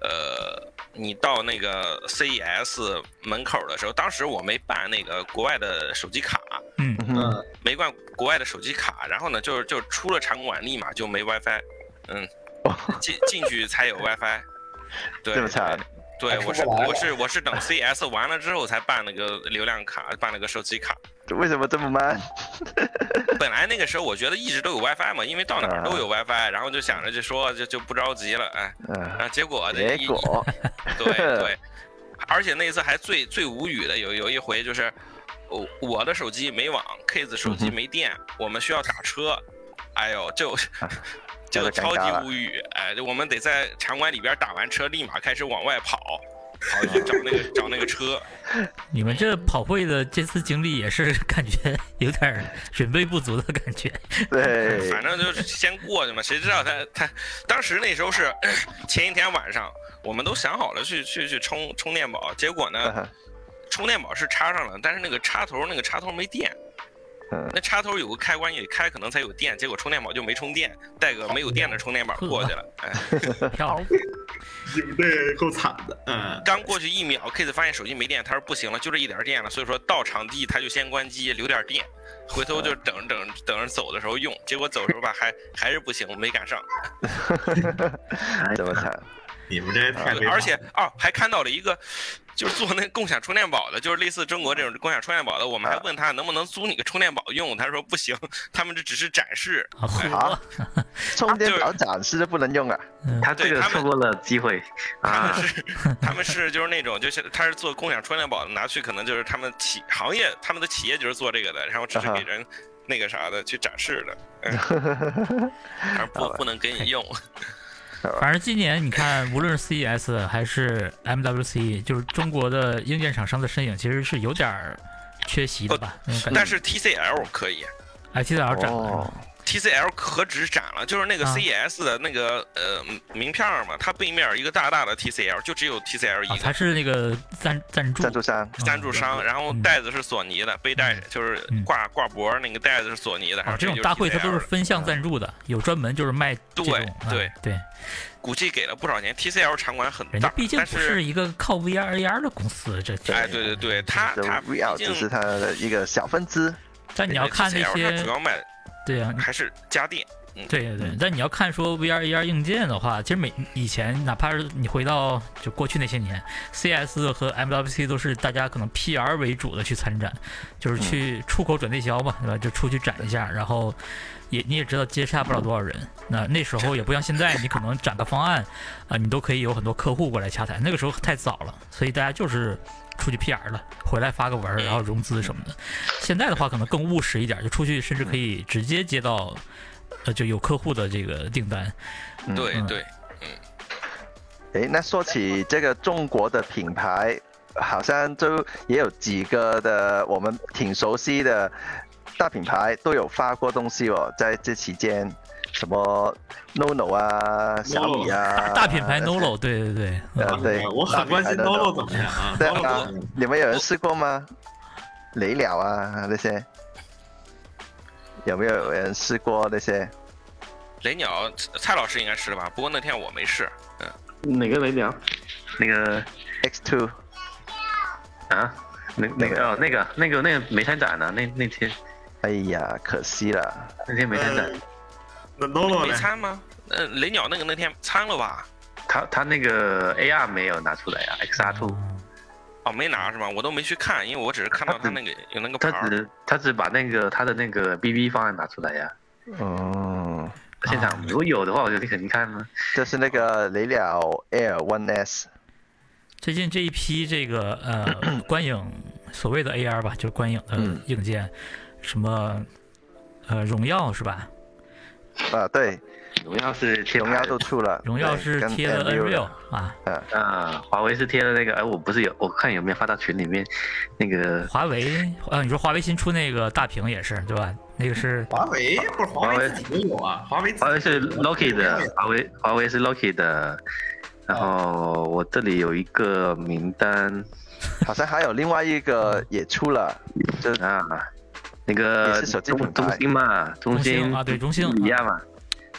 呃，你到那个 CES 门口的时候，当时我没办那个国外的手机卡，嗯，嗯。没办国外的手机卡，然后呢，就是就出了场馆立马就没 WiFi，嗯，进进去才有 WiFi，对，这么惨对，我是我是我是等 CES 完了之后才办了个流量卡，办了个手机卡。为什么这么慢？本来那个时候我觉得一直都有 WiFi 嘛，因为到哪儿都啊有 WiFi，然后就想着就说就就不着急了，哎，嗯，啊，结果结果对对，而且那次还最最无语的有有一回就是，我我的手机没网，K 子手机没电，我们需要打车，哎呦就。就这个超级无语，哎，我们得在场馆里边打完车，立马开始往外跑，跑去找那个找那个车。你们这跑会的这次经历也是 感觉有点准备不足的感觉。对，反正就是先过去嘛，谁知道他他当时那时候是 前一天晚上，我们都想好了去去去充充电宝，结果呢，充电宝是插上了，但是那个插头那个插头没电，嗯那插头有个开关，你得开可能才有电，结果充电宝就没充电，带个没有电的充电宝过去了，哎，你们这够惨的，嗯，刚过去一秒，K 子发现手机没电，他说不行了，就这一点电了，所以说到场地他就先关机留点电，回头就等等等着走的时候用，结果走的时候吧还还是不行，没赶上。怎么惨，你们这太而且哦，还看到了一个，就是做那共享充电宝的，就是类似中国这种共享充电宝的，我们还啊问他能不能租你个充电宝用，他说不行，他们这只是展示。啊 充电宝展示就不能用啊？他这个对他们错过了机会 他啊们！是，他们是就是那种，就是他是做共享充电宝的，拿去可能就是他们企行业，他们的企业就是做这个的，然后只是给人那个啥的去展示的，嗯，而不不能给你用。反正今年你看，无论是 CES 还是 MWC，就是中国的硬件厂商的身影其实是有点儿缺席的吧？但是 TCL 可以。哎，TCL 展，TCL 可止展了，就是那个啊。CES 的那个呃名片嘛，它背面一个大大的 TCL，就只有 TCL 一啊，个。它是那个赞赞助。赞助商，赞助商，然后袋子是索尼的，背带就是嗯。挂挂脖那个袋子是索尼的，然啊，这种大会它都是分项赞助的，有专门就是卖这种对啊对对，估计给了不少钱。TCL 场馆很大，人家毕竟不是一个靠 VR AR 的公司，这这哎，对对对，它它 VR 只是它的一个小分支。但你要看那 TCL 它些主要卖对啊，还是家电。对对对，但你要看说 VR AR 硬件的话，其实每以前哪怕是你回到就过去那些年，CS 和 MWC 都是大家可能 PR 为主的去参展，就是去出口转内销嘛，对吧？就出去展一下，然后也你也知道接洽不了多少人。那那时候也不像现在，你可能展个方案啊，你都可以有很多客户过来洽谈。那个时候太早了，所以大家就是出去 PR 了，回来发个文，然后融资什么的。现在的话可能更务实一点，就出去甚至可以直接接到。呃，就有客户的这个订单，对嗯。对。对，哎，那说起这个中国的品牌，好像就也有几个的我们挺熟悉的大品牌都有发过东西哦，在这期间，什么 NONO 啊、小米啊，大大品牌 Nolo，对对对，对，我很关心大品牌 Nolo 怎么样啊对啊，你们有人试过吗？雷鸟啊那些，有没有人试过那些？雷鸟蔡老师应该试了吧？不过那天我没试。嗯，哪个雷鸟？那个 X Two 啊，那那个哦，那个那个那个没参展呢，那那天哎呀，可惜了。那天没参展，那 Nolo 没呢？参吗？呃，雷鸟那个那天参了吧？他他那个 AR 没有拿出来啊，XR Two，哦，没拿是吧？我都没去看，因为我只是看到他那个有那个牌。他只他只把那个他的那个 BB 方案拿出来呀。嗯，现场如果有的话，我就肯定看呢。就是那个雷鸟 Air One S。最近这一批这个呃 观影所谓的 AR 吧，就是观影的嗯硬件，什么呃荣耀是吧？啊，对，荣耀是贴荣耀都出了，荣耀是贴了 Unreal 啊，啊，华为是贴了那个，哎，我不是有，我看有没有发到群里面，那个华为啊，你说华为新出那个大屏也是对吧？那个是华为不是华为自己都有啊，华为华为是 Loki 的，华为华为是 Loki 的，然后我这里有一个名单好像还有另外一个也出了，就啊，那个是手机品中中兴嘛，中中兴兴啊对中兴一样嘛，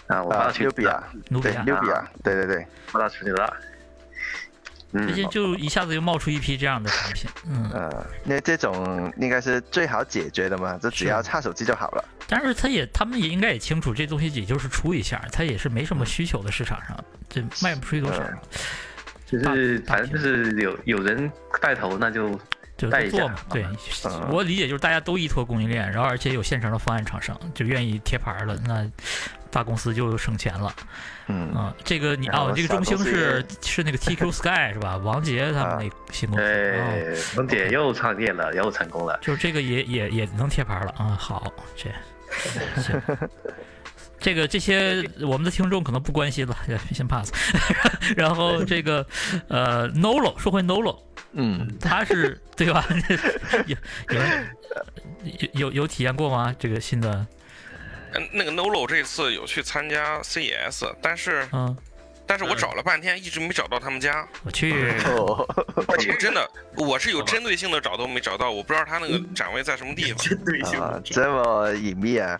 啊，我发啊到群里了，纽比亚，对努比亚，对对对，发到群里了，最嗯，近就一下子又冒出一批这样的产品，嗯，呃，那这种应该是最好解决的嘛，就只要差手机就好了。但是他也他们也应该也清楚，这东西也就是出一下，它也是没什么需求的市场上，这卖不出去多少，就是反正就是有有人带头，那就就做嘛。对，嗯我理解就是大家都依托供应链，然后而且有现成的方案厂商，就愿意贴牌了，那大公司就省钱了。嗯，啊，这个你哦，这个中兴是是那个 TQ Sky 是吧？王杰他们那个新公司，哦，哎，王杰又创业了，又成功了。就是这个也也也能贴牌了啊。好，这 行。这个这些我们的听众可能不关心了，先 pass。然后这个呃，Nolo 说回 Nolo，嗯，他是对吧？有有有有有体验过吗？这个新的？嗯，那个 Nolo 这次有去参加 CES，但是嗯，但是我找了半天，一直没找到他们家。我去，哦，我真的，我是有针对性的找都没找到，我不知道他那个展位在什么地方。针对性这么隐秘啊，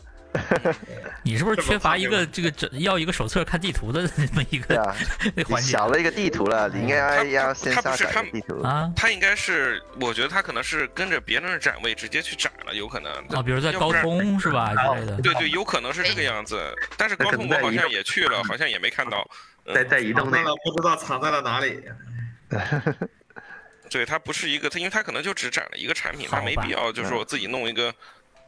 你是不是缺乏一个这个这要一个手册看地图的这么一个 那环节少了一个地图了，你应该要先他不下是他们载地图。啊？他应该是，我觉得他可能是跟着别人的展位直接去展了，有可能。啊，比如在高通是吧之类的。对对，有可能是这个样子。但是高通我好像也去了，好像也没看到。嗯在在移动那个不知道藏在了哪里。对，它不是一个，它因为它可能就只展了一个产品，它没必要就是我自己弄一个，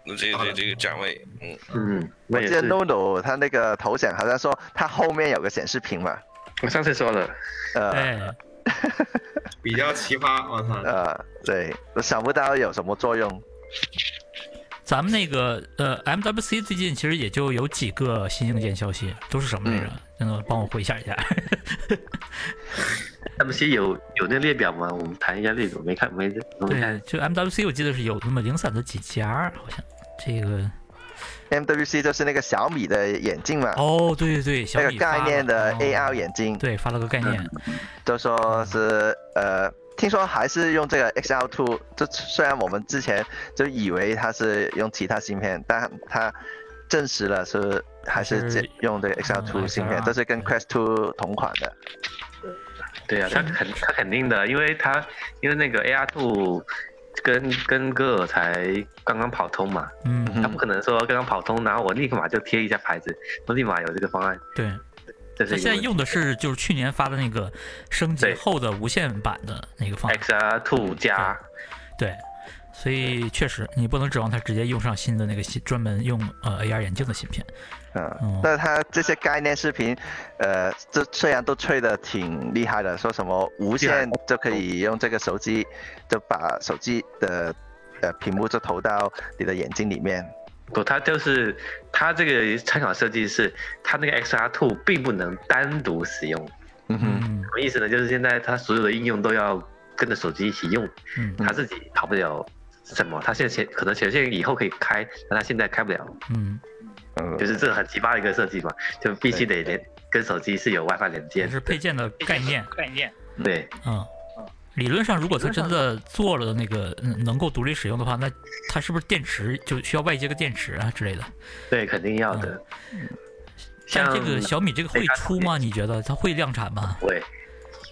呃这这这个展位。嗯，嗯，我记得，Nono 他那个头像好像说他后面有个显示屏嘛，我上次说了，呃哎，比较奇葩，我操！呃，对，我想不到有什么作用。咱们那个呃，MWC 最近其实也就有几个新硬件消息，都是什么来着？嗯，帮我回想一下。MWC 有有那列表吗？我们谈一下列表，没看没没对，。就 MWC 我记得是有那么零散的几家，好像这个 MWC 就是那个小米的眼镜嘛，哦，对对对，小那个米概念的 AR 眼镜，对，发了个概念，都说是呃，听说还是用这个 XL Two，这虽然我们之前就以为它是用其他芯片，但它证实了是还是这用这个 XL Two 芯片这是跟 Quest Two 同款的。对啊，他肯他肯定的，因为他因为那个 AR Two 跟跟歌尔才刚刚跑通嘛，嗯，嗯。他不可能说刚刚跑通，然后我立马就贴一下牌子，我立马有这个方案，对。他现在用的是就是去年发的那个升级后的无线版的那个方案，XR Two 加，对，所以确实你不能指望它直接用上新的那个新专门用呃 AR 眼镜的芯片。嗯嗯，但是它这些概念视频，呃，这虽然都吹的挺厉害的，说什么无线就可以用这个手机，就把手机的呃屏幕就投到你的眼睛里面。不，它就是它这个参考设计是它那个 XR Two 并不能单独使用，嗯哼，嗯什么意思呢？就是现在它所有的应用都要跟着手机一起用，嗯它自己跑不了什么，它现在前可能前线以后可以开，但它现在开不了。嗯，嗯就是这很奇葩的一个设计嘛，就必须得连跟手机是有 WiFi 连接也是配件的概念。概念。对，嗯，理论上如果它真的做了那个嗯能够独立使用的话，那它是不是电池就需要外接个电池啊之类的？对，肯定要的。嗯像这个小米这个会出吗？你觉得它会量产吗？不会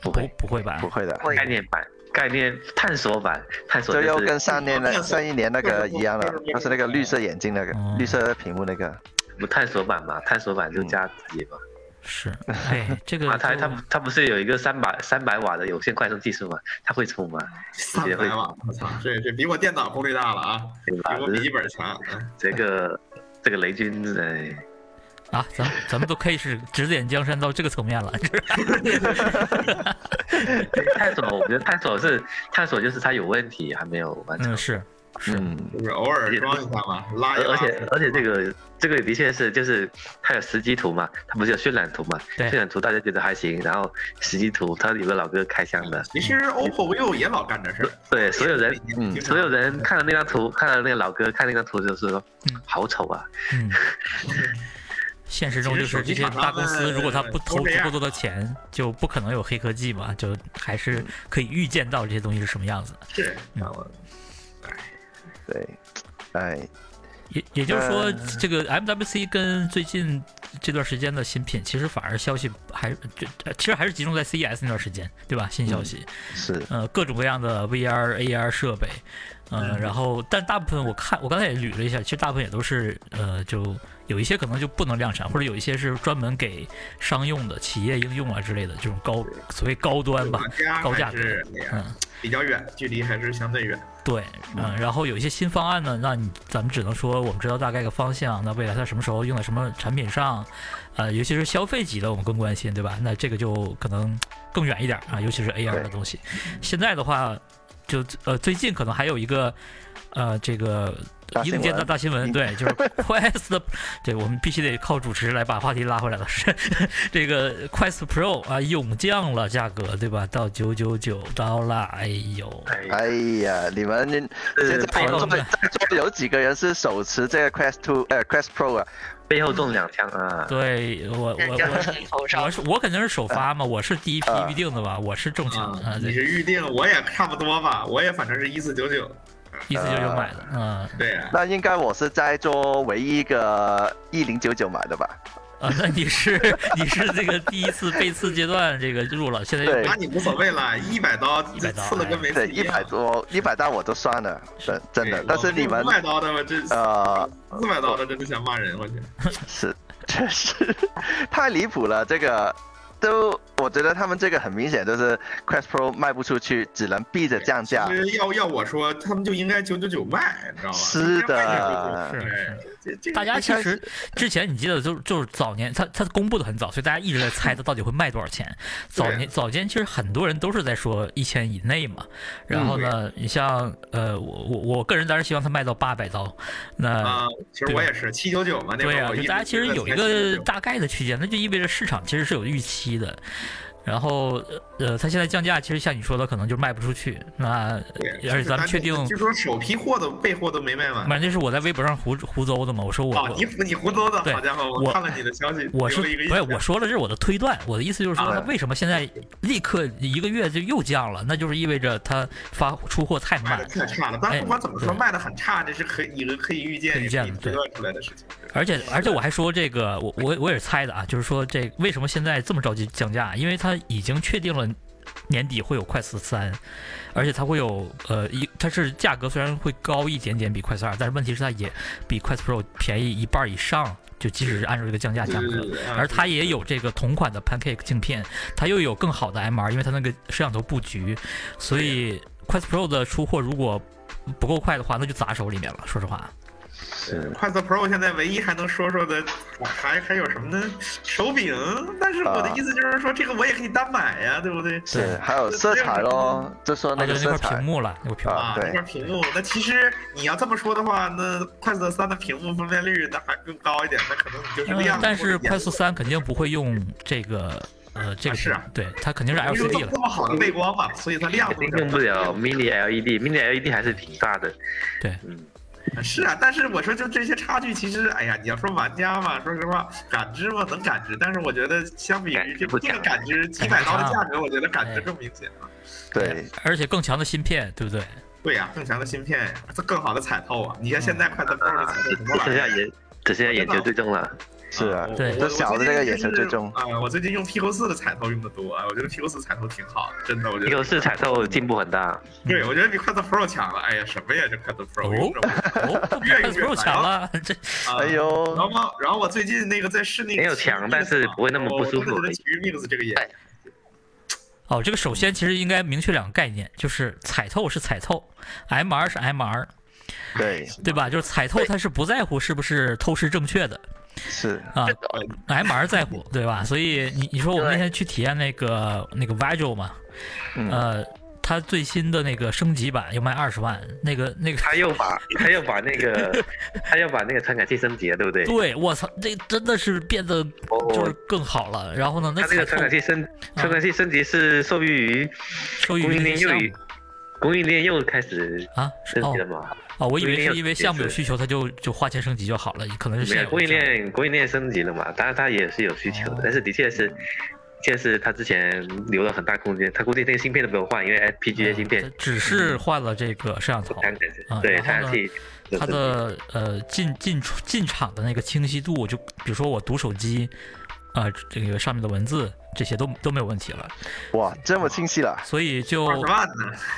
不不会不会吧不？会的，概念版概念探索版探索就又跟上年的上一年那个一样了就是，那个绿色眼镜那个哦绿色屏幕那个，不探索版嘛？探索版就加直接嘛。是，哎，这个啊，它就它它不是有一个三百三百瓦的有线快充技术吗？他会充吗？三百瓦，我操，这这比我电脑功率大了啊，比？我笔记本强。嗯这个这个雷军哎，啊，咱咱们都开始指点江山到这个层面了，探索，我觉得探索是探索，就是它有问题还没有完成嗯，。是是，嗯，就是偶尔装一下嘛，拉一拉。而而且而且这个这个的确是，就是它有实际图嘛，它不是有渲染图嘛？对渲染图大家觉得还行，然后实际图它有个老哥开箱的，其实 OPPO、vivo 也老干这事。对，所有人嗯所有人看了那张图，看了那个老哥看那张图，就是说嗯，好丑啊！嗯。现实中就是这些大公司，如果他不投足够多的钱，就不可能有黑科技嘛，就还是可以预见到这些东西是什么样子的。是，嗯对，哎，也也就是说嗯，这个 MWC 跟最近这段时间的新品，其实反而消息还这呃其实还是集中在 CES 那段时间，对吧？新消息，是，呃，各种各样的 VR、AR 设备，呃，然后但大部分我看我刚才也捋了一下，其实大部分也都是呃，就有一些可能就不能量产，或者有一些是专门给商用的、企业应用啊之类的这种高所谓高端吧，高价格还是哎呀嗯。比较远，距离还是相对远。对，嗯，然后有一些新方案呢，那你咱们只能说我们知道大概个方向，那未来它什么时候用在什么产品上，呃，尤其是消费级的，我们更关心，对吧？那这个就可能更远一点啊，尤其是 AR 的东西。现在的话，就呃最近可能还有一个呃这个硬件的大新闻，对，就是 Quest，对我们必须得靠主持来把话题拉回来了。是 这个 Quest Pro 啊，勇降了价格，对吧？到九九九刀了，哎呦。哎，哎呀，你们现是在背后在在座有几个人是手持这个 Quest Two 呃 Quest Pro 啊？背后中两枪啊！对我我我我。是我肯定是首发嘛，我是第一批啊预定的吧，我是中枪啊，你，是预定，我也差不多吧，我也反正是一四九九。一四九九买的，嗯对啊，那应该我是在做唯一一个一零九九买的吧？啊，那你是你是这个第一次背刺阶段这个入了，现在又对那你无所谓了，一百刀100刀刺了跟没对，刺样一百。多一百刀我都算了，真真的。但是你们四百刀的，我真呃四百刀的，真的想骂人，我去。是确实太离谱了，这个都我觉得他们这个很明显就是 Quest Pro 卖不出去，只能逼着降价其。实要要我说，他们就应该九九九卖，你知道吗？是的应该卖999是对这这大家其实之前你记得就就是早年他他公布的很早，所以大家一直在猜它到底会卖多少钱。早年早间其实很多人都是在说一千以内嘛，然后呢，你像呃我我我个人当然希望它卖到八百刀，那。啊，其实我也是七九九嘛，对啊，就大家其实有一觉得才799个大概的区间，那就意味着市场其实是有预期的。然后呃，它现在降价，其实像你说的，可能就卖不出去。那而且咱们确定，就说首批货的备货都没卖完。反正这是我在微博上胡胡诌的嘛。我说我哦，你你胡诌的，好家伙，我我看了你的消息，我是不是我说了这是我的推断，我的意思就是说，啊它为什么现在立刻一个月就又降了？那就是意味着它发出货太慢，太差了。但哎不管怎么说，对卖的很差，这是可以一个可以预见、可以预见推断出来的事情。而且而且我还说这个，我我我也是猜的啊，就是说这为什么现在这么着急降价？因为它已经确定了年底会有快四三，而且它会有呃一，它是价格虽然会高一点点比快四二，但是问题是它也比快四 Pro 便宜一半以上，就即使是按照这个降价价格。而它也有这个同款的 Pancake 镜片，它又有更好的 MR，因为它那个摄像头布局，所以 Quest Pro 的出货如果不够快的话，那就砸手里面了。说实话，是快速 Pro 现在唯一还能说说的，还还有什么呢？手柄。但是我的意思就是说，这个我也可以单买呀，对不对？是还有色彩咯，就说那啊，就那块个色彩屏幕了，那块屏幕。啊，那块屏幕，那其实你要这么说的话，那快速三的屏幕分辨率那还更高一点，那可能你就是嗯亮。，但是快速三肯定不会用这个呃这个是啊对，它肯定是 LCD 了。这么好的背光嘛，所以它亮肯定用不了 Mini LED，Mini LED 还是挺大的。对，嗯，是啊，但是我说就这些差距，其实哎呀，你要说玩家嘛，说实话，感知嘛能感知，但是我觉得相比于这这个感知几百刀的价 格，我觉得感知更明显啊。对，而且更强的芯片，对不对？对呀、更强的芯片，这更好的彩透啊！你看现在快乐 Pro 的彩透什么玩意儿？这下研，这现在研究最重了。是啊对这小的这个眼神最重啊、我最近用 Pico 四的彩头用的多啊，我觉得 Pico 四彩头挺好，真的，我觉得 P Q 四彩透进步很大，对，我觉得比 Quad Pro 强了。哎呀，什么呀，这 Pro 用着我哦，越快 Pro 强了，这啊哎呦然后然后我最近那个在试那个没有强但是不会那么不舒服这个眼哦，这个首先其实应该明确两个概念，就是彩透是彩透，MR 是 MR，对，对吧？就是彩透它是不在乎是不是透视正确的是。啊还蛮在乎，对吧？所以你你说我们那天去体验那个那个 Vigil 嘛，嗯。呃，它最新的那个升级版要卖二十万，那个那个他又把 他又把那个他又把那个传感器升级了，对不对？对，我操，这真的是变得就是哦，更好了。然后呢，那个传感器升传感器升级是受益于受益于供应那个项目。链又有供应链又开始啊，升级了嘛？哦，我以为是因为项目有需求，他就就花钱升级就好了，可能是没有供应链供应链升级了嘛？当然它也是有需求哦的，但是的确是。确实，他之前留了很大空间，他估计那个芯片都没有换，因为 FPGA 芯片它只是换了这个摄像头，对然后呢传感器有它的呃进进出进场的那个清晰度，就比如说我读手机，啊、这个上面的文字这些都都没有问题了，哇，这么清晰了，所以就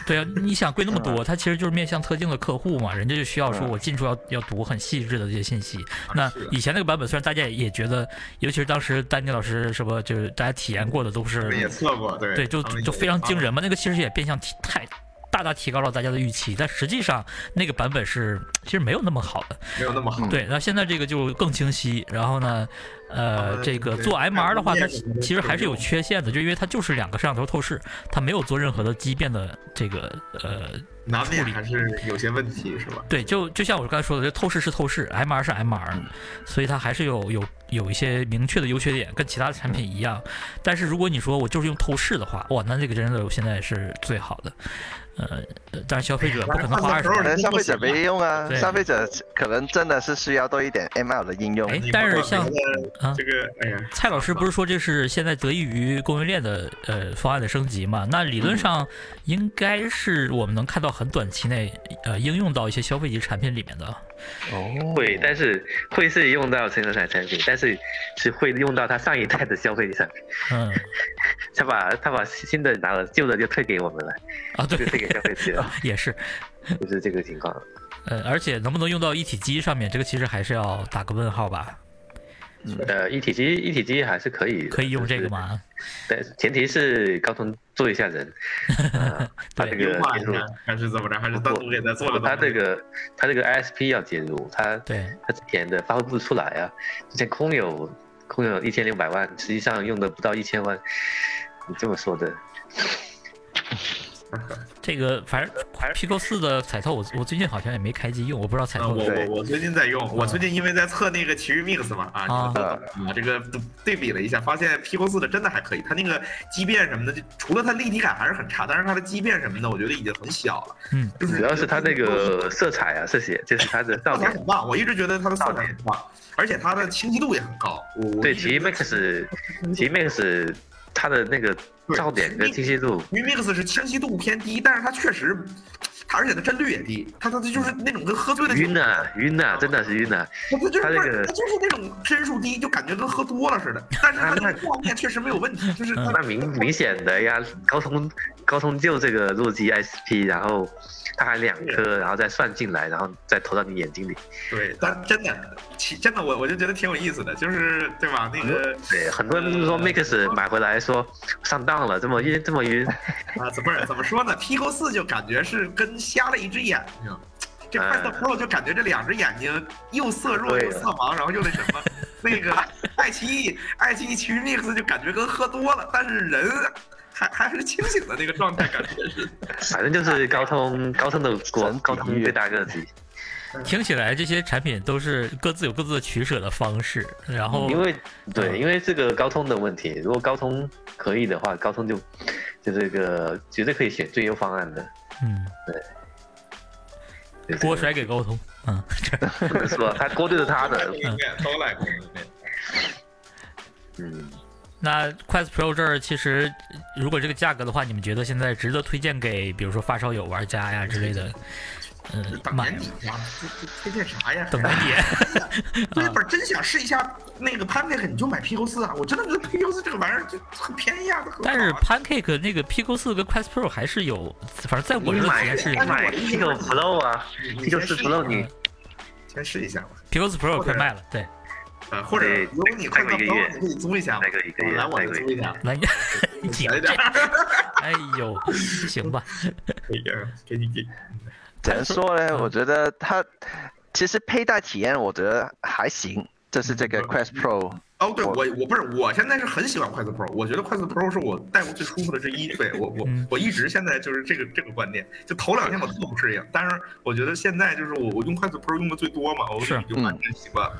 对啊，你想贵那么多，它其实就是面向特定的客户嘛，人家就需要说嗯我进出要要读很细致的这些信息。那以前那个版本虽然大家也觉得，尤其是当时丹尼老师什么，就是大家体验过的都是也测过，对对，就就非常惊人嘛。那个其实也变相提太大大提高了大家的预期，但实际上那个版本是其实没有那么好的。没有那么好。对，那现在这个就更清晰，然后呢，呃，这个做 MR 的话，它其实还是有缺陷的，就因为它就是两个摄像头透视，它没有做任何的畸变的这个呃，难免还是有些问题，是吧？对，就就像我刚才说的，这透视是透视，MR 是 MR，所以它还是有有有一些明确的优缺点，跟其他的产品一样。但是如果你说我就是用透视的话，哇，那这个真的现在是最好的。呃，呃当然消费者不可能花二十万可能消费者没用啊，消费者可能真的是需要多一点 ML 的应用。哎但是像啊这个，哎呀，蔡老师不是说这是现在得益于供应链的呃方案的升级嘛？那理论上应该是我们能看到很短期内呃应用到一些消费级产品里面的。哦，会，但是会是用到成人产产品，但是是会用到他上一代的消费产品，嗯 他把他把新的拿了，旧的就退给我们了，啊，对就，退给消费者了，也是。就是这个情况。呃，而且能不能用到一体机上面，这个其实还是要打个问号吧？呃，一体机一体机还是可以，可以用这个就是？吗？但前提是高通做一下人，呃、他这个还是怎么着？还是单独给他做了？他这个他这个 ISP 要接入，他对，他之前的发挥不出来啊，之前空有空有一千六百万，实际上用的不到一千万，你这么说的，这个反正 Pico 四的彩透，我我最近好像也没开机用，我不知道彩啊，透的。我我我最近在用，我最近因为在测那个奇遇 Mix 嘛，啊，啊这个对比了一下，发现 Pico 四的真的还可以，它那个畸变什么的，就除了它立体感还是很差，但是它的畸变什么的，我觉得已经很小了。嗯，就是主要是它那个色彩啊，这些就是它的照点。色彩很棒，我一直觉得它的色彩很棒，而且它的清晰度也很高。对，奇 Max，奇 Max 它的那个噪点的清晰度，Remix 是清晰度偏低，但是它确实，它而且它帧率也低，它它就是那种跟喝醉的酒晕呐晕呐，真的是晕呐。它它就是它这个它就是那种帧数低，就感觉跟喝多了似的。但是它那个画面确实没有问题，就是它那明明显的呀，高通高通就这个弱鸡 ISP，然后它还两颗，然后再算进来，然后再投到你眼睛里。对，但真的，其真的我我就觉得挺有意思的，就是对吧？那个对，很多人都说 Mix 买回来说上当了，这么晕这么晕，啊，怎么怎么说呢？Pico 四就感觉是跟瞎了一只眼睛。这 Quest 嗯 Pro 就感觉这两只眼睛又色弱又色盲，然后又那什么，那个 爱奇艺爱奇艺奇遇 Mix 就感觉跟喝多了，但是人还还是清醒的那个状态，感觉是。反正就是高通高通的国高通最大个机，听起来这些产品都是各自有各自的取舍的方式，然后因为对，嗯因为这个高通的问题，如果高通可以的话，高通就就这个绝对可以选最优方案的。嗯，对。锅甩给高通，嗯，不能说他锅对着他的，都。嗯，那 Quest Pro 这儿其实如果这个价格的话，你们觉得现在值得推荐给比如说发烧友、玩家呀之类的？嗯，等年底吧，这这推荐啥呀？等年底。对，不是真想试一下那个 Pancake，你就买 Pico 四啊！我真的觉得 Pico 四这个玩意儿就很便宜啊，但是 Pancake 那个 Pico 四跟 Quest Pro 还是有，反正在我这个体验是你买 Pico Pro 啊你，Pico 四 Pro 你先试一下吧。Pico 四 Pro 快卖了，对，呃，或者对如果你快到再过一个月 Pro，你可以租一下来我这租一下，来，你便宜点。哎呦，行吧，可以啊，给你给。怎么说呢？嗯我觉得它其实佩戴体验我觉得还行，就是这个 Quest Pro。哦，对我我我不是，我现在是很喜欢 Quest Pro，我觉得 Quest Pro 是我戴过最舒服的之一。对我我嗯我一直现在就是这个这个观念，就头两天我特不适应，但是我觉得现在就是我我用 Quest Pro 用的最多嘛，我是就完全习惯了。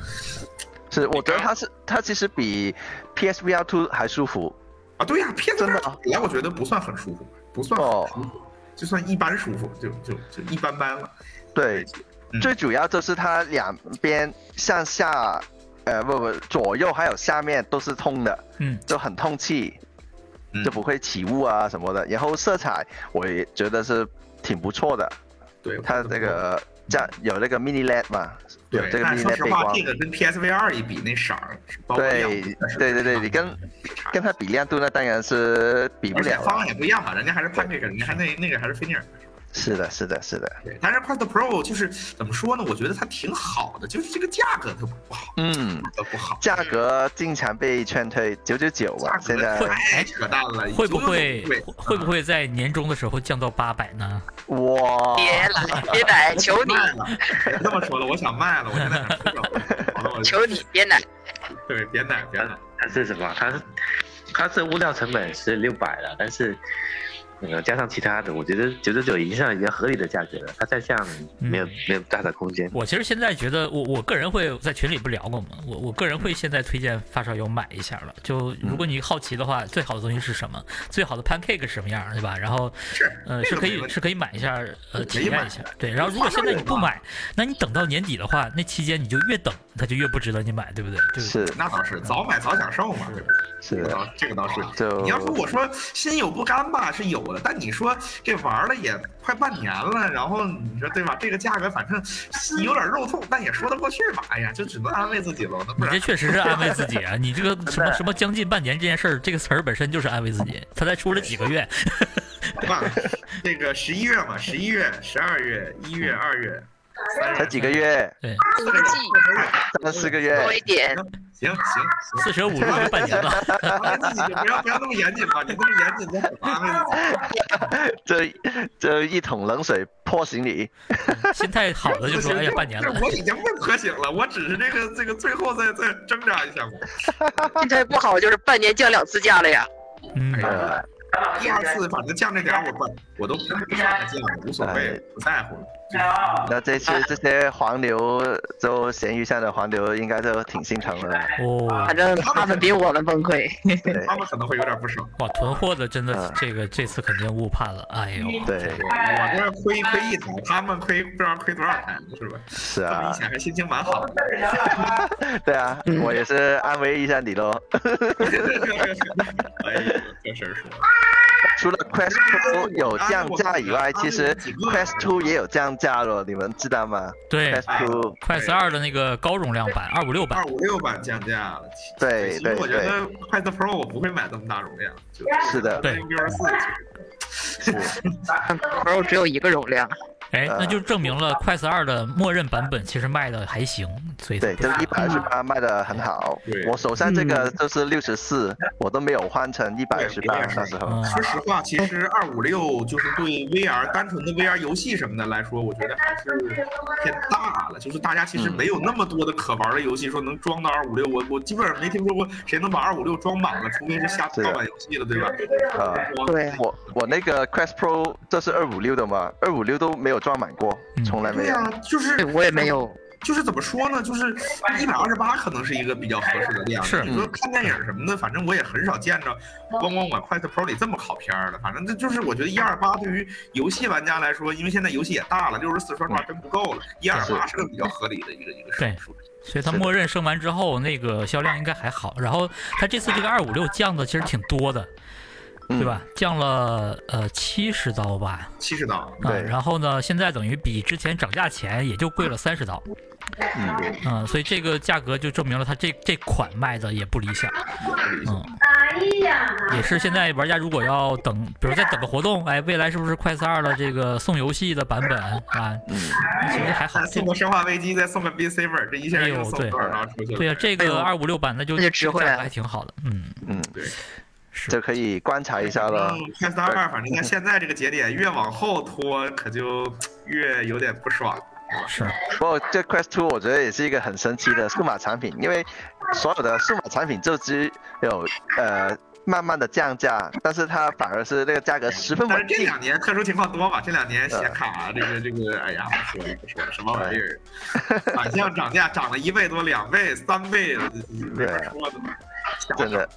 是，我觉得它是它其实比 PSVR Two 还舒服。啊，对呀，PS 真的啊本来我觉得不算很舒服，不算很哦舒服，就算一般舒服，就就就一般般了。对，嗯最主要就是它两边向下，呃，不不，左右还有下面都是通的，嗯，就很通气，嗯就不会起雾啊什么的。然后色彩我也觉得是挺不错的，对，它这个有那个 mini LED 嘛，有对，这个但 mini 说 LED 实话，背光这。个跟 PSV 二一比，那色儿对对对对，你跟跟它比亮度，那当然是比不了了。方案也不一样嘛，人家还是 Pancake，人家还那那个还是菲涅尔。是的，是的，是的。对，但是 Quest Pro 就是怎么说呢？我觉得它挺好的，就是这个价格它不好，嗯，它不好，价格经常被劝退，九九九吧，现在太扯淡了，会不会会不会在年终的时候降到八百呢？哇，别来，别来，求你，了？别这么说了，我想卖了，我现在想出手，求你，别奶。对，别奶别奶，它是什么？它是它是物料成本是六百了，但是呃加上其他的，我觉得九十九已经算已经合理的价格了，它再降没有、没有大的空间。我其实现在觉得，我我个人会在群里不聊过吗？我我个人会现在推荐发烧友买一下了。就如果你好奇的话，最好的东西是什么？最好的 pancake 是什么样，对吧？然后是呃是可以是可以买一下，呃体验一下。对，然后如果现在你不买，那你等到年底的话，那期间你就越等，它就越不值得你买，对不对？就是是那倒是早买早享受嘛？是的，这个倒这个倒是。就你要说我说心有不甘吧，是有的，但你说这玩了也快半年了，然后你说对吧？这个价格反正有点肉痛，但也说得过去吧。哎呀，就只能安慰自己了，你这确实是安慰自己啊！你这个 什么什么将近半年这件事儿，这个词儿本身就是安慰自己。他才出了几个月，那？这个十一月嘛，十一月、十二月、一月、二月，才几个月，对，四个季三四个月多，一点，行行行，四舍五入就半年了。这这一桶冷水泼醒你。心态好的就说：“哎呀，半年了。我已经被泼醒了，我只是这个这个最后再再挣扎一下嘛。心态不好就是半年降两次价了呀。”嗯，呃，第二次反正降这点我不我都不算它降了，无所谓，不在乎。就是那这次这些黄牛，就闲鱼上的黄牛，应该都挺心疼的。哦反，正他们比我们崩溃。对他们可能会有点不爽。哇，囤货的真的嗯这个这次肯定误判了。哎呦，对，我这亏亏一台，他们亏不知道亏多少台，是吧？是啊，前还心情蛮好的。对啊，我也是安慰一下你喽。哎呀，这事儿说。除了 Quest Pro 有降价以外，其实 Quest Two 也有降价了，你们知道吗？对？Quest 快四二的那个高容量版，二五六版。二，五六版降价了，对其实我觉得 Quest Pro 我不会买这么大容量，就是的。对。六十四。是。Pro 只有一个容量，哎，那就证明了快四二的默认版本其实卖的还行，所以对，这一百二十八卖的很好对。我手上这个就是六十四，我都没有换成一百二十八那时候。嗯说实话，其实二五六就是对 VR 单纯的 VR 游戏什么的来说，我觉得还是偏大了。就是大家其实没有那么多的可玩的游戏，说能装到二五六。我我基本上没听说过谁能把二五六装满了，除非是下是的盗版游戏了，对吧？啊对，我我那个 Quest Pro 这是二五六的嘛，二五六都没有装满过，嗯从来没有。对呀、就是我也没有。就是怎么说呢？就是一百二十八可能是一个比较合适的量。是你说看电影什么的，反正我也很少见着光光管 Quest Pro 里这么考片儿的。反正这就是我觉得一二八对于游戏玩家来说，因为现在游戏也大了，六十四说实话真不够了。一二八是个比较合理的一个一个数。所以它默认升完之后，那个销量应该还好。然后它这次这个二五六降的其实挺多的，对吧？降了呃七十刀吧，七十刀，啊，对然后呢，现在等于比之前涨价前也就贵了三十刀，嗯，嗯，所以这个价格就证明了它这这款卖的也不理想，嗯，也是现在玩家如果要等，比如再等个活动，哎，未来是不是快四二的这个送游戏的版本啊？其实还好送个生化危机，再送个 B Saber，这一下哎呦又送对多少刀出去了？对呀、这哎呦个二五六版那就那就值回来了还挺好的，嗯，嗯，对。是就可以观察一下了嗯。快四二，反正在现在这个节点，越往后拖，可就越有点不爽。是，不过这 Quest Two 我觉得也是一个很神奇的数码产品，因为所有的数码产品就只有呃慢慢的降价，但是它反而是那个价格十分但是稳定。这两年特殊情况多嘛？这两年显卡这个这个，哎呀，不说了不说了，什么玩意儿？反向涨价涨了一倍多、两倍、三倍，没法说的。真的，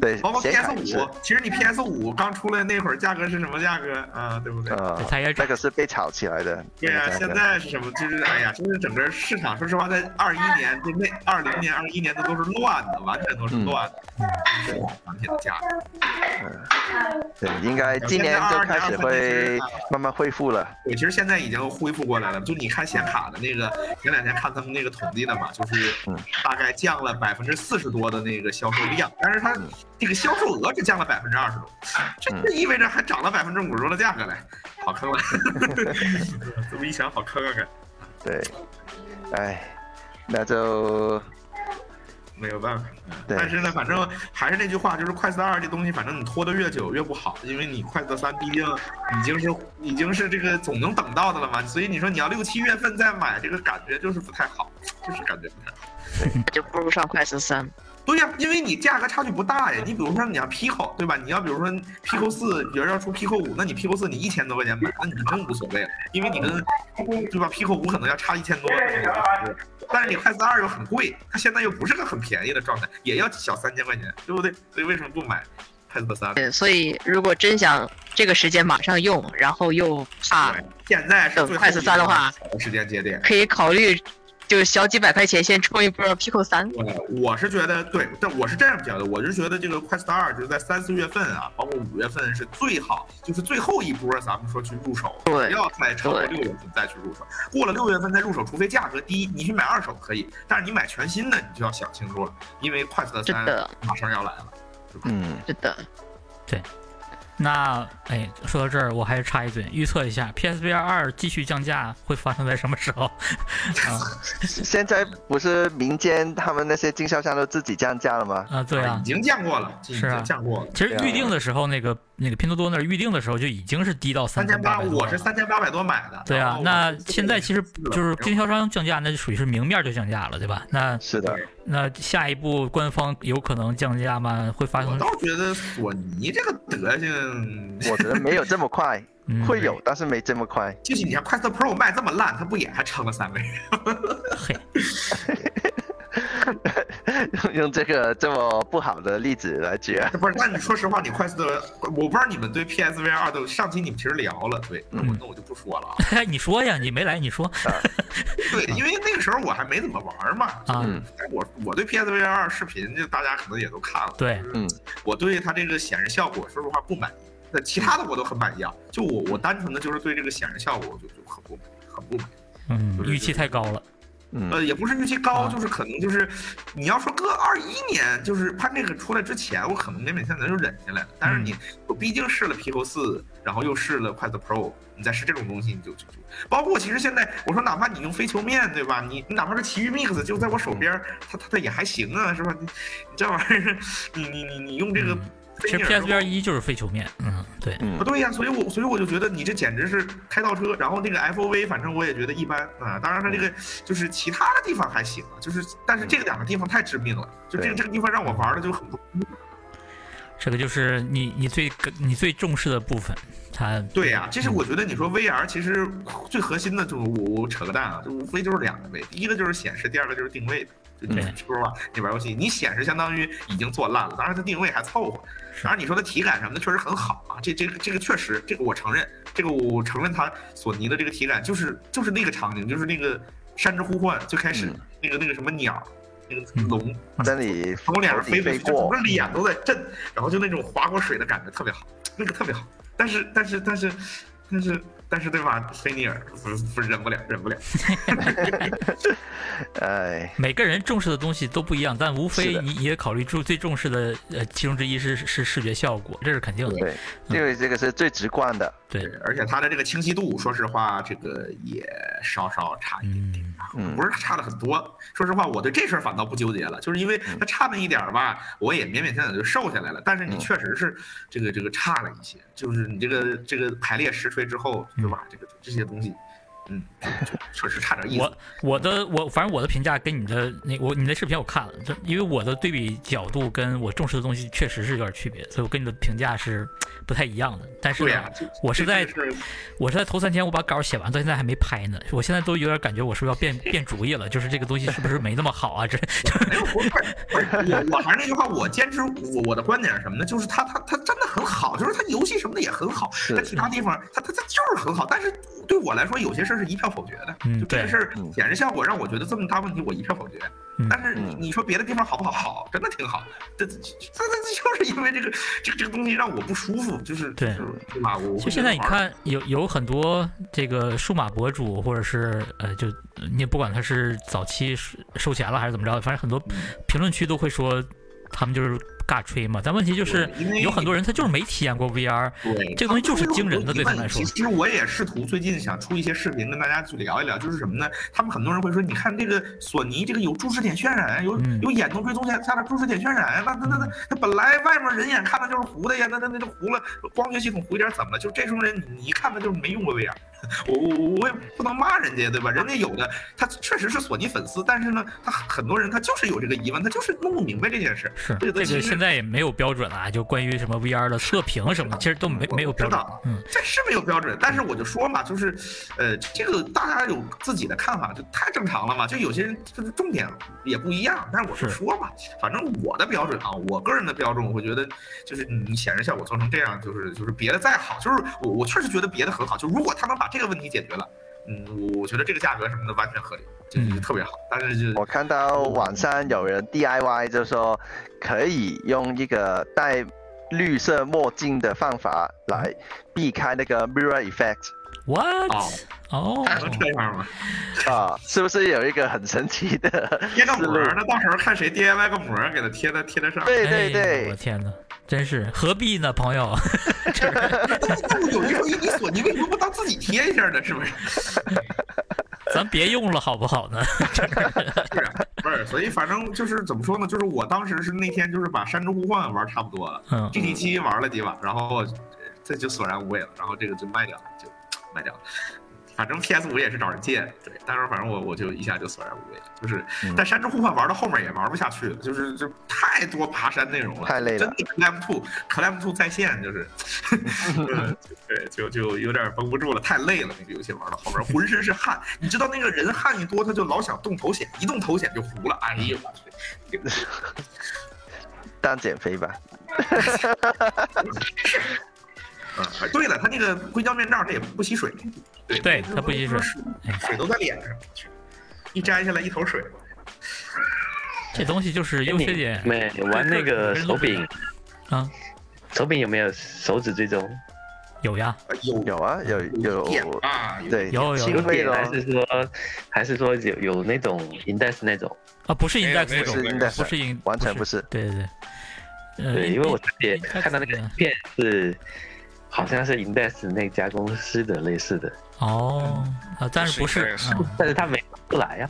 对包括，PS 五，其实你 PS 五刚出来那会儿价格是什么价格啊？对不对？呃对，它也那个是被炒起来的。对呀、现在是什么？就是哎呀，就是整个市场，说实话，在二一年就那二零年、二一年的都是乱的，完全都是乱的。这个产品的价格，对，应该今年就开始会慢慢恢复了。对，其实现在已经恢复过来了。就你看显卡的那个，前两天看他们那个统计的嘛，就是嗯大概降了百分之四十多的那个销售量，但是它这个销售额只降了百分之二十多，这意味着还涨了百分之五十多的价格嘞，好坑了。这么一想，好坑啊！感对，哎，那就没有办法。但是呢，反正还是那句话，就是快四二这东西，反正你拖得越久越不好，因为你快四三毕竟已经是已经是这个总能等到的了嘛，所以你说你要六七月份再买，这个感觉就是不太好，就是感觉不太好。那就不如上快四三。对呀，因为你价格差距不大呀。你比如说你要 Pico 对吧？你要比如说 Pico 四，有人要出 Pico 五，那你 Pico 四你一千多块钱买，那你真无所谓了，因为你跟对吧 Pico 五可能要差一千多。但是你快四二又很贵，它现在又不是个很便宜的状态，也要小三千块钱，对不对？所以为什么不买快四三？对，所以如果真想这个时间马上用，然后又怕，现在是快四三的话时间节点。可以考虑，就小几百块钱先冲一波 Pico 三。我我是觉得对，但我是这样觉得，我是觉得这个 Quest 二就是在三四月份啊，包括五月份是最好，就是最后一波，咱们说去入手，不对要再超过六月份再去入手。过了六月份再入手，除非价格低，你去买二手可以，但是你买全新的，你就要想清楚了，因为 Quest 三马上要来了。嗯，是的，那哎，说到这儿，我还是插一嘴，预测一下 PSVR 二继续降价会发生在什么时候？啊现在不是民间他们那些经销商都自己降价了吗？啊，对啊已，经降过了，是啊降过了。其实预定的时候，那个那个拼多多那儿预定的时候就已经是低到三千八，我是了。三千八百多买的。对啊那现在其实就是经销商降价，那就属于是明面就降价了，对吧？那是的，那下一步官方有可能降价吗？会发生？我倒觉得索尼这个德行，我觉得没有这么快，嗯会有，但是没这么快。就是你看快色 Pro 卖这么烂，它不也还撑了三个月？嘿，用这个这么不好的例子来举，不是，那你说实话，你快速的，我不知道你们对 PSVR 二都上期你们其实聊了，对，那我那我就不说了啊。哎，你说呀，你没来，你说对，因为那个时候我还没怎么玩嘛。啊？嗯我我对 PSVR 二视频，就大家可能也都看了。对，嗯，我对它这个显示效果，说实话不满意。那其他的我都很满意啊，就我我单纯的就是对这个显示效果，我就就很不满意，很不满意。嗯，预期太高了。嗯，呃，也不是预期高，啊就是可能就是，你要说搁二一年，就是它这个出来之前，我可能勉勉强强就忍下来了。但是你，我毕竟试了 Pico 四，然后又试了 Quest Pro，你再试这种东西，你就就就，包括其实现在我说，哪怕你用飞球面，对吧？你你哪怕是奇遇 Mix 就在我手边，它它它也还行啊，是吧？你你这玩意儿，你你你你用这个嗯其实飞尼尔之后 PSVR 一就是废球面，嗯，对，嗯不对呀，所以我所以我就觉得你这简直是开倒车。然后那个 FOV，反正我也觉得一般啊。当然它这个就是其他的地方还行啊，就是但是这个两个地方太致命了，就这个这个地方让我玩的就很不。这个就是你你最你最重视的部分，它对呀、其实我觉得你说 VR 其实最核心的就是我我扯个蛋啊，就无非就是两个呗，第一个就是显示，第二个就是定位的。就你对说实话，你玩游戏，你显示相当于已经做烂了，当然它定位还凑合。当然你说它体感什么的确实很好啊，这这个这个确实，这个我承认，这个我承认它索尼的这个体感就是就是那个场景，就是那个山之呼唤最开始、嗯。那个那个什么鸟，那个龙。在你从我脸上飞过去，就整过个，脸都在震，然后就那种划过水的感觉特别好，那个特别好。但是但是但是但是但是对吧？菲尼尔不不忍不了，忍不了。哎，每个人重视的东西都不一样，但无非你也考虑出最重视的呃其中之一是是视觉效果，这是肯定的。对，因为这个是最直观的，对，而且它的这个清晰度，说实话，这个也稍稍差一点点。嗯不是差的很多。说实话，我对这事儿反倒不纠结了，就是因为它差那一点儿吧，我也勉勉强强就瘦下来了。但是你嗯确实是这个这个差了一些，就是你这个这个排列实锤之后，对吧？这个这些东西，确实差点意思我。我的我反正我的评价跟你的那我你的视频我看了，这因为我的对比角度跟我重视的东西确实是有点区别，所以我跟你的评价是不太一样的。但是呀、我是在我是在头三天我把稿写完，到现在还没拍呢。我现在都有点感觉我是不是要变 变主意了，就是这个东西是不是没那么好啊？这 没有，不是，不是我我还是那句话，我坚持我我的观点是什么呢？就是它它它真的很好，就是它游戏什么的也很好，是在其他地方它它它就是很好，但是对我来说有些事儿是一票否决的，嗯对就这个事儿嗯显示效果让我觉得这么大问题我一票否决，嗯但是你说别的地方好不好？好，真的挺好，这这这这就是因为这个这个这个东西让我不舒服，就是对就是对吧？我我就现在你看有有很多这个数码博主，或者是呃，就你也不管他是早期收收钱了还是怎么着，反正很多嗯评论区都会说他们就是尬吹嘛。但问题就是有很多人他就是没体验过 VR，对，这个东西就是惊人的对他们来说其实我也试图最近想出一些视频跟大家去聊一聊，就是什么呢？他们很多人会说，你看这个索尼这个有注视点渲染，有嗯有眼动追踪下下的注视点渲染，那那那那那本来外面人眼看的就是糊的呀，那那那就糊了，光学系统糊一点怎么了？就这种人，你你一看他就是没用过 VR。我我我我也不能骂人家，对吧？人家有的他确实是索尼粉丝，但是呢，他很多人他就是有这个疑问，他就是弄不明白这件事。是这个这个其在也没有标准了啊，就关于什么 VR 的测评什么的，其实都没没有标准。嗯，这是没有标准，但是我就说嘛，就是，呃，这个大家有自己的看法，就太正常了嘛。就有些人就是重点也不一样，但是我就是说嘛，反正我的标准啊，我个人的标准，我会觉得就是你显示效果做成这样，就是就是别的再好，就是我我确实觉得别的很好，就如果他能把这个问题解决了，嗯，我我觉得这个价格什么的完全合理，就特别好。但是就我看到网上有人 DIY 就说可以用一个戴绿色墨镜的方法来避开那个 mirror effect What？哦，哦，还能这样吗？啊，是不是有一个很神奇的贴个？膜儿，那到时候看谁 DIY 个膜儿给它贴在贴在上。对对哎对我，天哪，真是何必呢，朋友？有一说一，你索尼为什么不当自己贴一下呢？是不是？咱别用了好不好呢？是啊，不是，所以反正就是怎么说呢？就是我当时是那天就是把《山之呼唤》玩差不多了嗯，，GT 七玩了几把，然后这就索然无味了，然后这个就卖掉了，就卖掉了。反正 PS 五也是找人借的，对，但是反正我我就一下就索然无味了，就是嗯但《山之呼唤》玩到后面也玩不下去了，就是就太多爬山内容了，太累了真的 Clam Two Clam Two 在线就是 嗯对，就就有点绷不住了，太累了，那个游戏玩到后面浑身是汗，你知道那个人汗一多，他就老想动头显，一动头显就糊了，哎呦我去！当减肥吧。嗯，哎对了，它那个硅胶面罩它也不吸水，对对它不吸水哎水都在脸上，一摘下来一头水。这东西就是优缺点没玩那个手柄，啊，手柄有没有手指追踪？有呀，呃有有啊，有有点啊，对，有有有轻微的哦，点还是说还是说有有那种 index 那种？啊，不是 index index，不是 in，完全不是。对对对，呃，对，因为我之前 index 看到那个影片是，好像是 index 那家公司的类似的，哦啊，但是不是但是他没不来呀。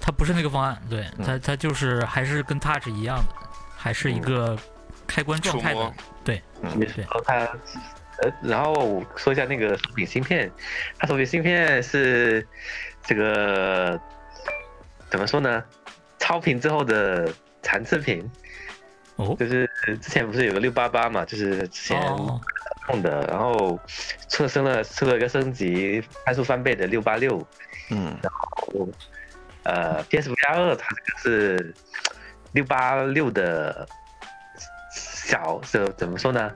他不是那个方案，对嗯。它它就是还是跟 Touch 一样的，还是一个开关状态的对，嗯。你说他，呃，然后我说一下那个手柄芯片，它手柄芯片是这个怎么说呢？超频之后的残次品，哦。就是之前不是有个六八八嘛，就是之前哦，用的，然后测升了出了一个升级拍速翻倍的六八六，嗯，然后呃，PSVR 二它这个是六八六的小，这怎么说呢？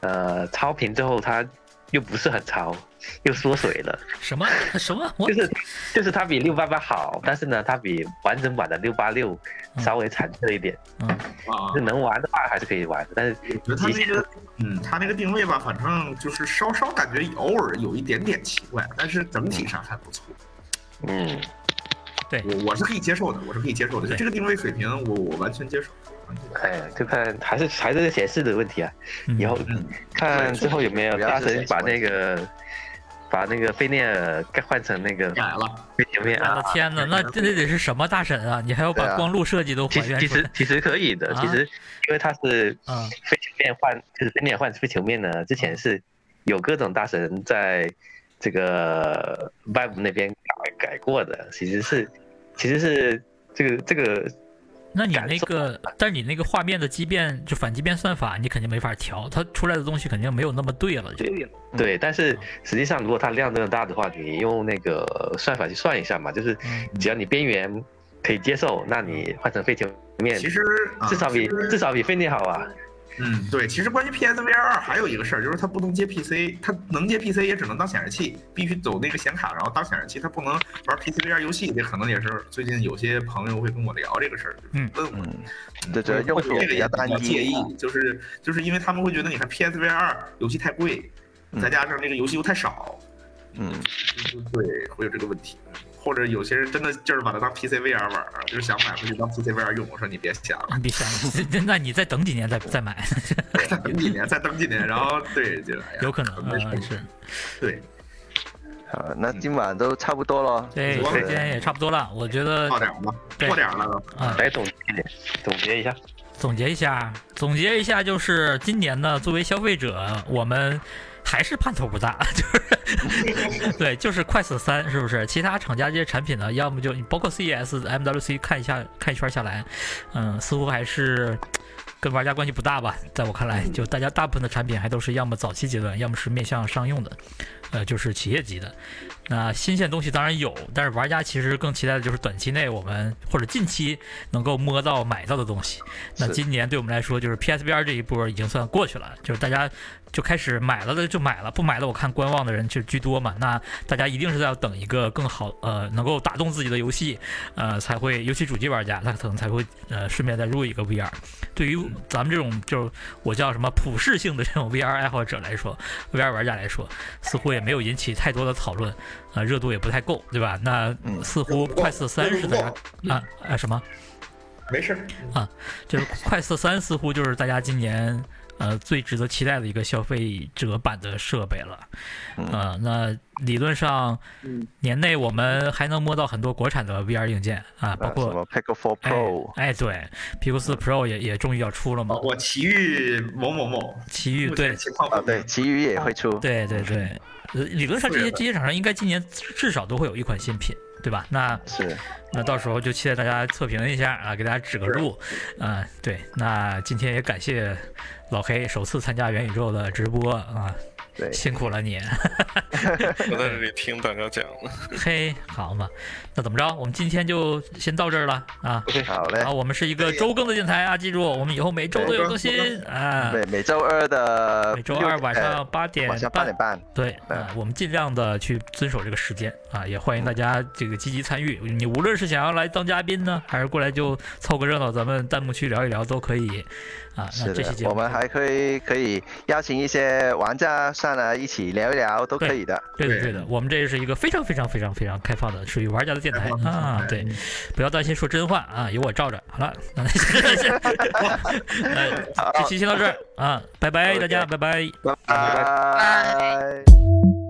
呃，超频之后它又不是很潮，又缩水了。什么 什么？就是就是它比六八八好，但是呢，它比完整版的六八六稍微残缺一点。嗯啊就，能玩的话还是可以玩，但是我觉得他那个，嗯，他那个定位吧，反正就是稍稍感觉偶尔有一点点奇怪，但是整体上还不错。嗯，对我我是可以接受的，我是可以接受的，就对这个定位水平，我我完全接受。完全接受哎，就看还是还是显示的问题啊。嗯以后嗯看之后有没有大神把那个把那个菲涅尔改换成那个改了，飞行面我的啊。天哪，那这得是什么大神啊？你还要把光路设计都其实还原出来？其实其实可以的，啊其实因为它是嗯飞球面换，就是飞面换飞球面呢，之前是有各种大神在这个 Vive 那边改改过的，其实是其实是这个这个那你那个，但是你那个画面的畸变，就反畸变算法，你肯定没法调，它出来的东西肯定没有那么对了。就对，但是实际上如果它量真的大的话，你用那个算法去算一下嘛，就是嗯只要你边缘可以接受，那你换成非球面其实啊至少比至少比飞涅好啊。嗯，对，其实关于 PSVR 二还有一个事儿，就是它不能接 PC，它能接 PC 也只能当显示器，必须走那个显卡，然后当显示器，它不能玩 PCVR 游戏。这可能也是最近有些朋友会跟我聊这个事儿，就是问我。这个也比较介。意，就是就是因为他们会觉得，你看 PSVR 二游戏太贵，嗯再加上这个游戏又太少，嗯，对，会有这个问题。或者有些人真的就是把它当 PCVR 玩儿，就是想买回去当 PCVR 用。我说你别想了，你别想了，那你再等几年再再买，再等几年，再等几年，然后对，就有可能没事啊是。对，好，那今晚都差不多了。对，时间也差不多了，我觉得到点儿了，过点儿了。都，来总结总结一下，总结一下，总结一下，就是今年呢，作为消费者，我们还是盼头不大，就是对，就是快死三，是不是？其他厂家这些产品呢，要么就你包括 CES、MWC 看一下看一圈下来，嗯，似乎还是。跟玩家关系不大吧，在我看来，就大家大部分的产品还都是要么早期阶段，要么是面向商用的，呃，就是企业级的。那新鲜东西当然有，但是玩家其实更期待的就是短期内我们或者近期能够摸到、买到的东西。那今年对我们来说，就是 PSVR 这一波已经算过去了，就是大家就开始买了的就买了，不买的我看观望的人就居多嘛。那大家一定是要等一个更好呃能够打动自己的游戏，呃才会，尤其主机玩家，他可能才会呃顺便再入一个 VR。对于咱们这种就是我叫什么普适性的这种 VR 爱好者来说，VR 玩家来说，似乎也没有引起太多的讨论，呃热度也不太够，对吧？那嗯似乎快四三是大家啊啊什么？没事啊，就是快四三似乎就是大家今年呃最值得期待的一个消费者版的设备了。嗯呃，那理论上年内我们还能摸到很多国产的 VR 硬件啊，包括么 Pico 4哎 Pro，哎对，Pico 4 Pro 也也终于要出了嘛，我奇遇某某某，奇遇对情况啊，对，奇遇也会出。对对对，呃理论上这些这些厂商应该今年至少都会有一款新品。对吧？那是，那到时候就期待大家测评一下啊，给大家指个路。啊、对，那今天也感谢老黑首次参加元宇宙的直播啊，对，辛苦了你。我在这里听大家讲，嘿，好嘛，那怎么着？我们今天就先到这儿了啊。OK，好嘞啊，。我们是一个周更的电台啊，记住，我们以后每周都有更新啊。对，每周二的每周二晚上呃八点晚上八点半，对啊、我们尽量的去遵守这个时间啊，也欢迎大家这个积极参与。你无论是想要来当嘉宾呢，还是过来就凑个热闹，咱们弹幕区聊一聊都可以啊。那是这期节目的，我们还可以可以邀请一些玩家上来一起聊一聊，都可以的。对的对对的，我们这是一个非常非常非常非常开放的，属于玩家的电台 啊。对，不要担心说真话啊，有我罩着。好了，这期先到这儿啊，拜拜，大家拜拜。拜拜拜。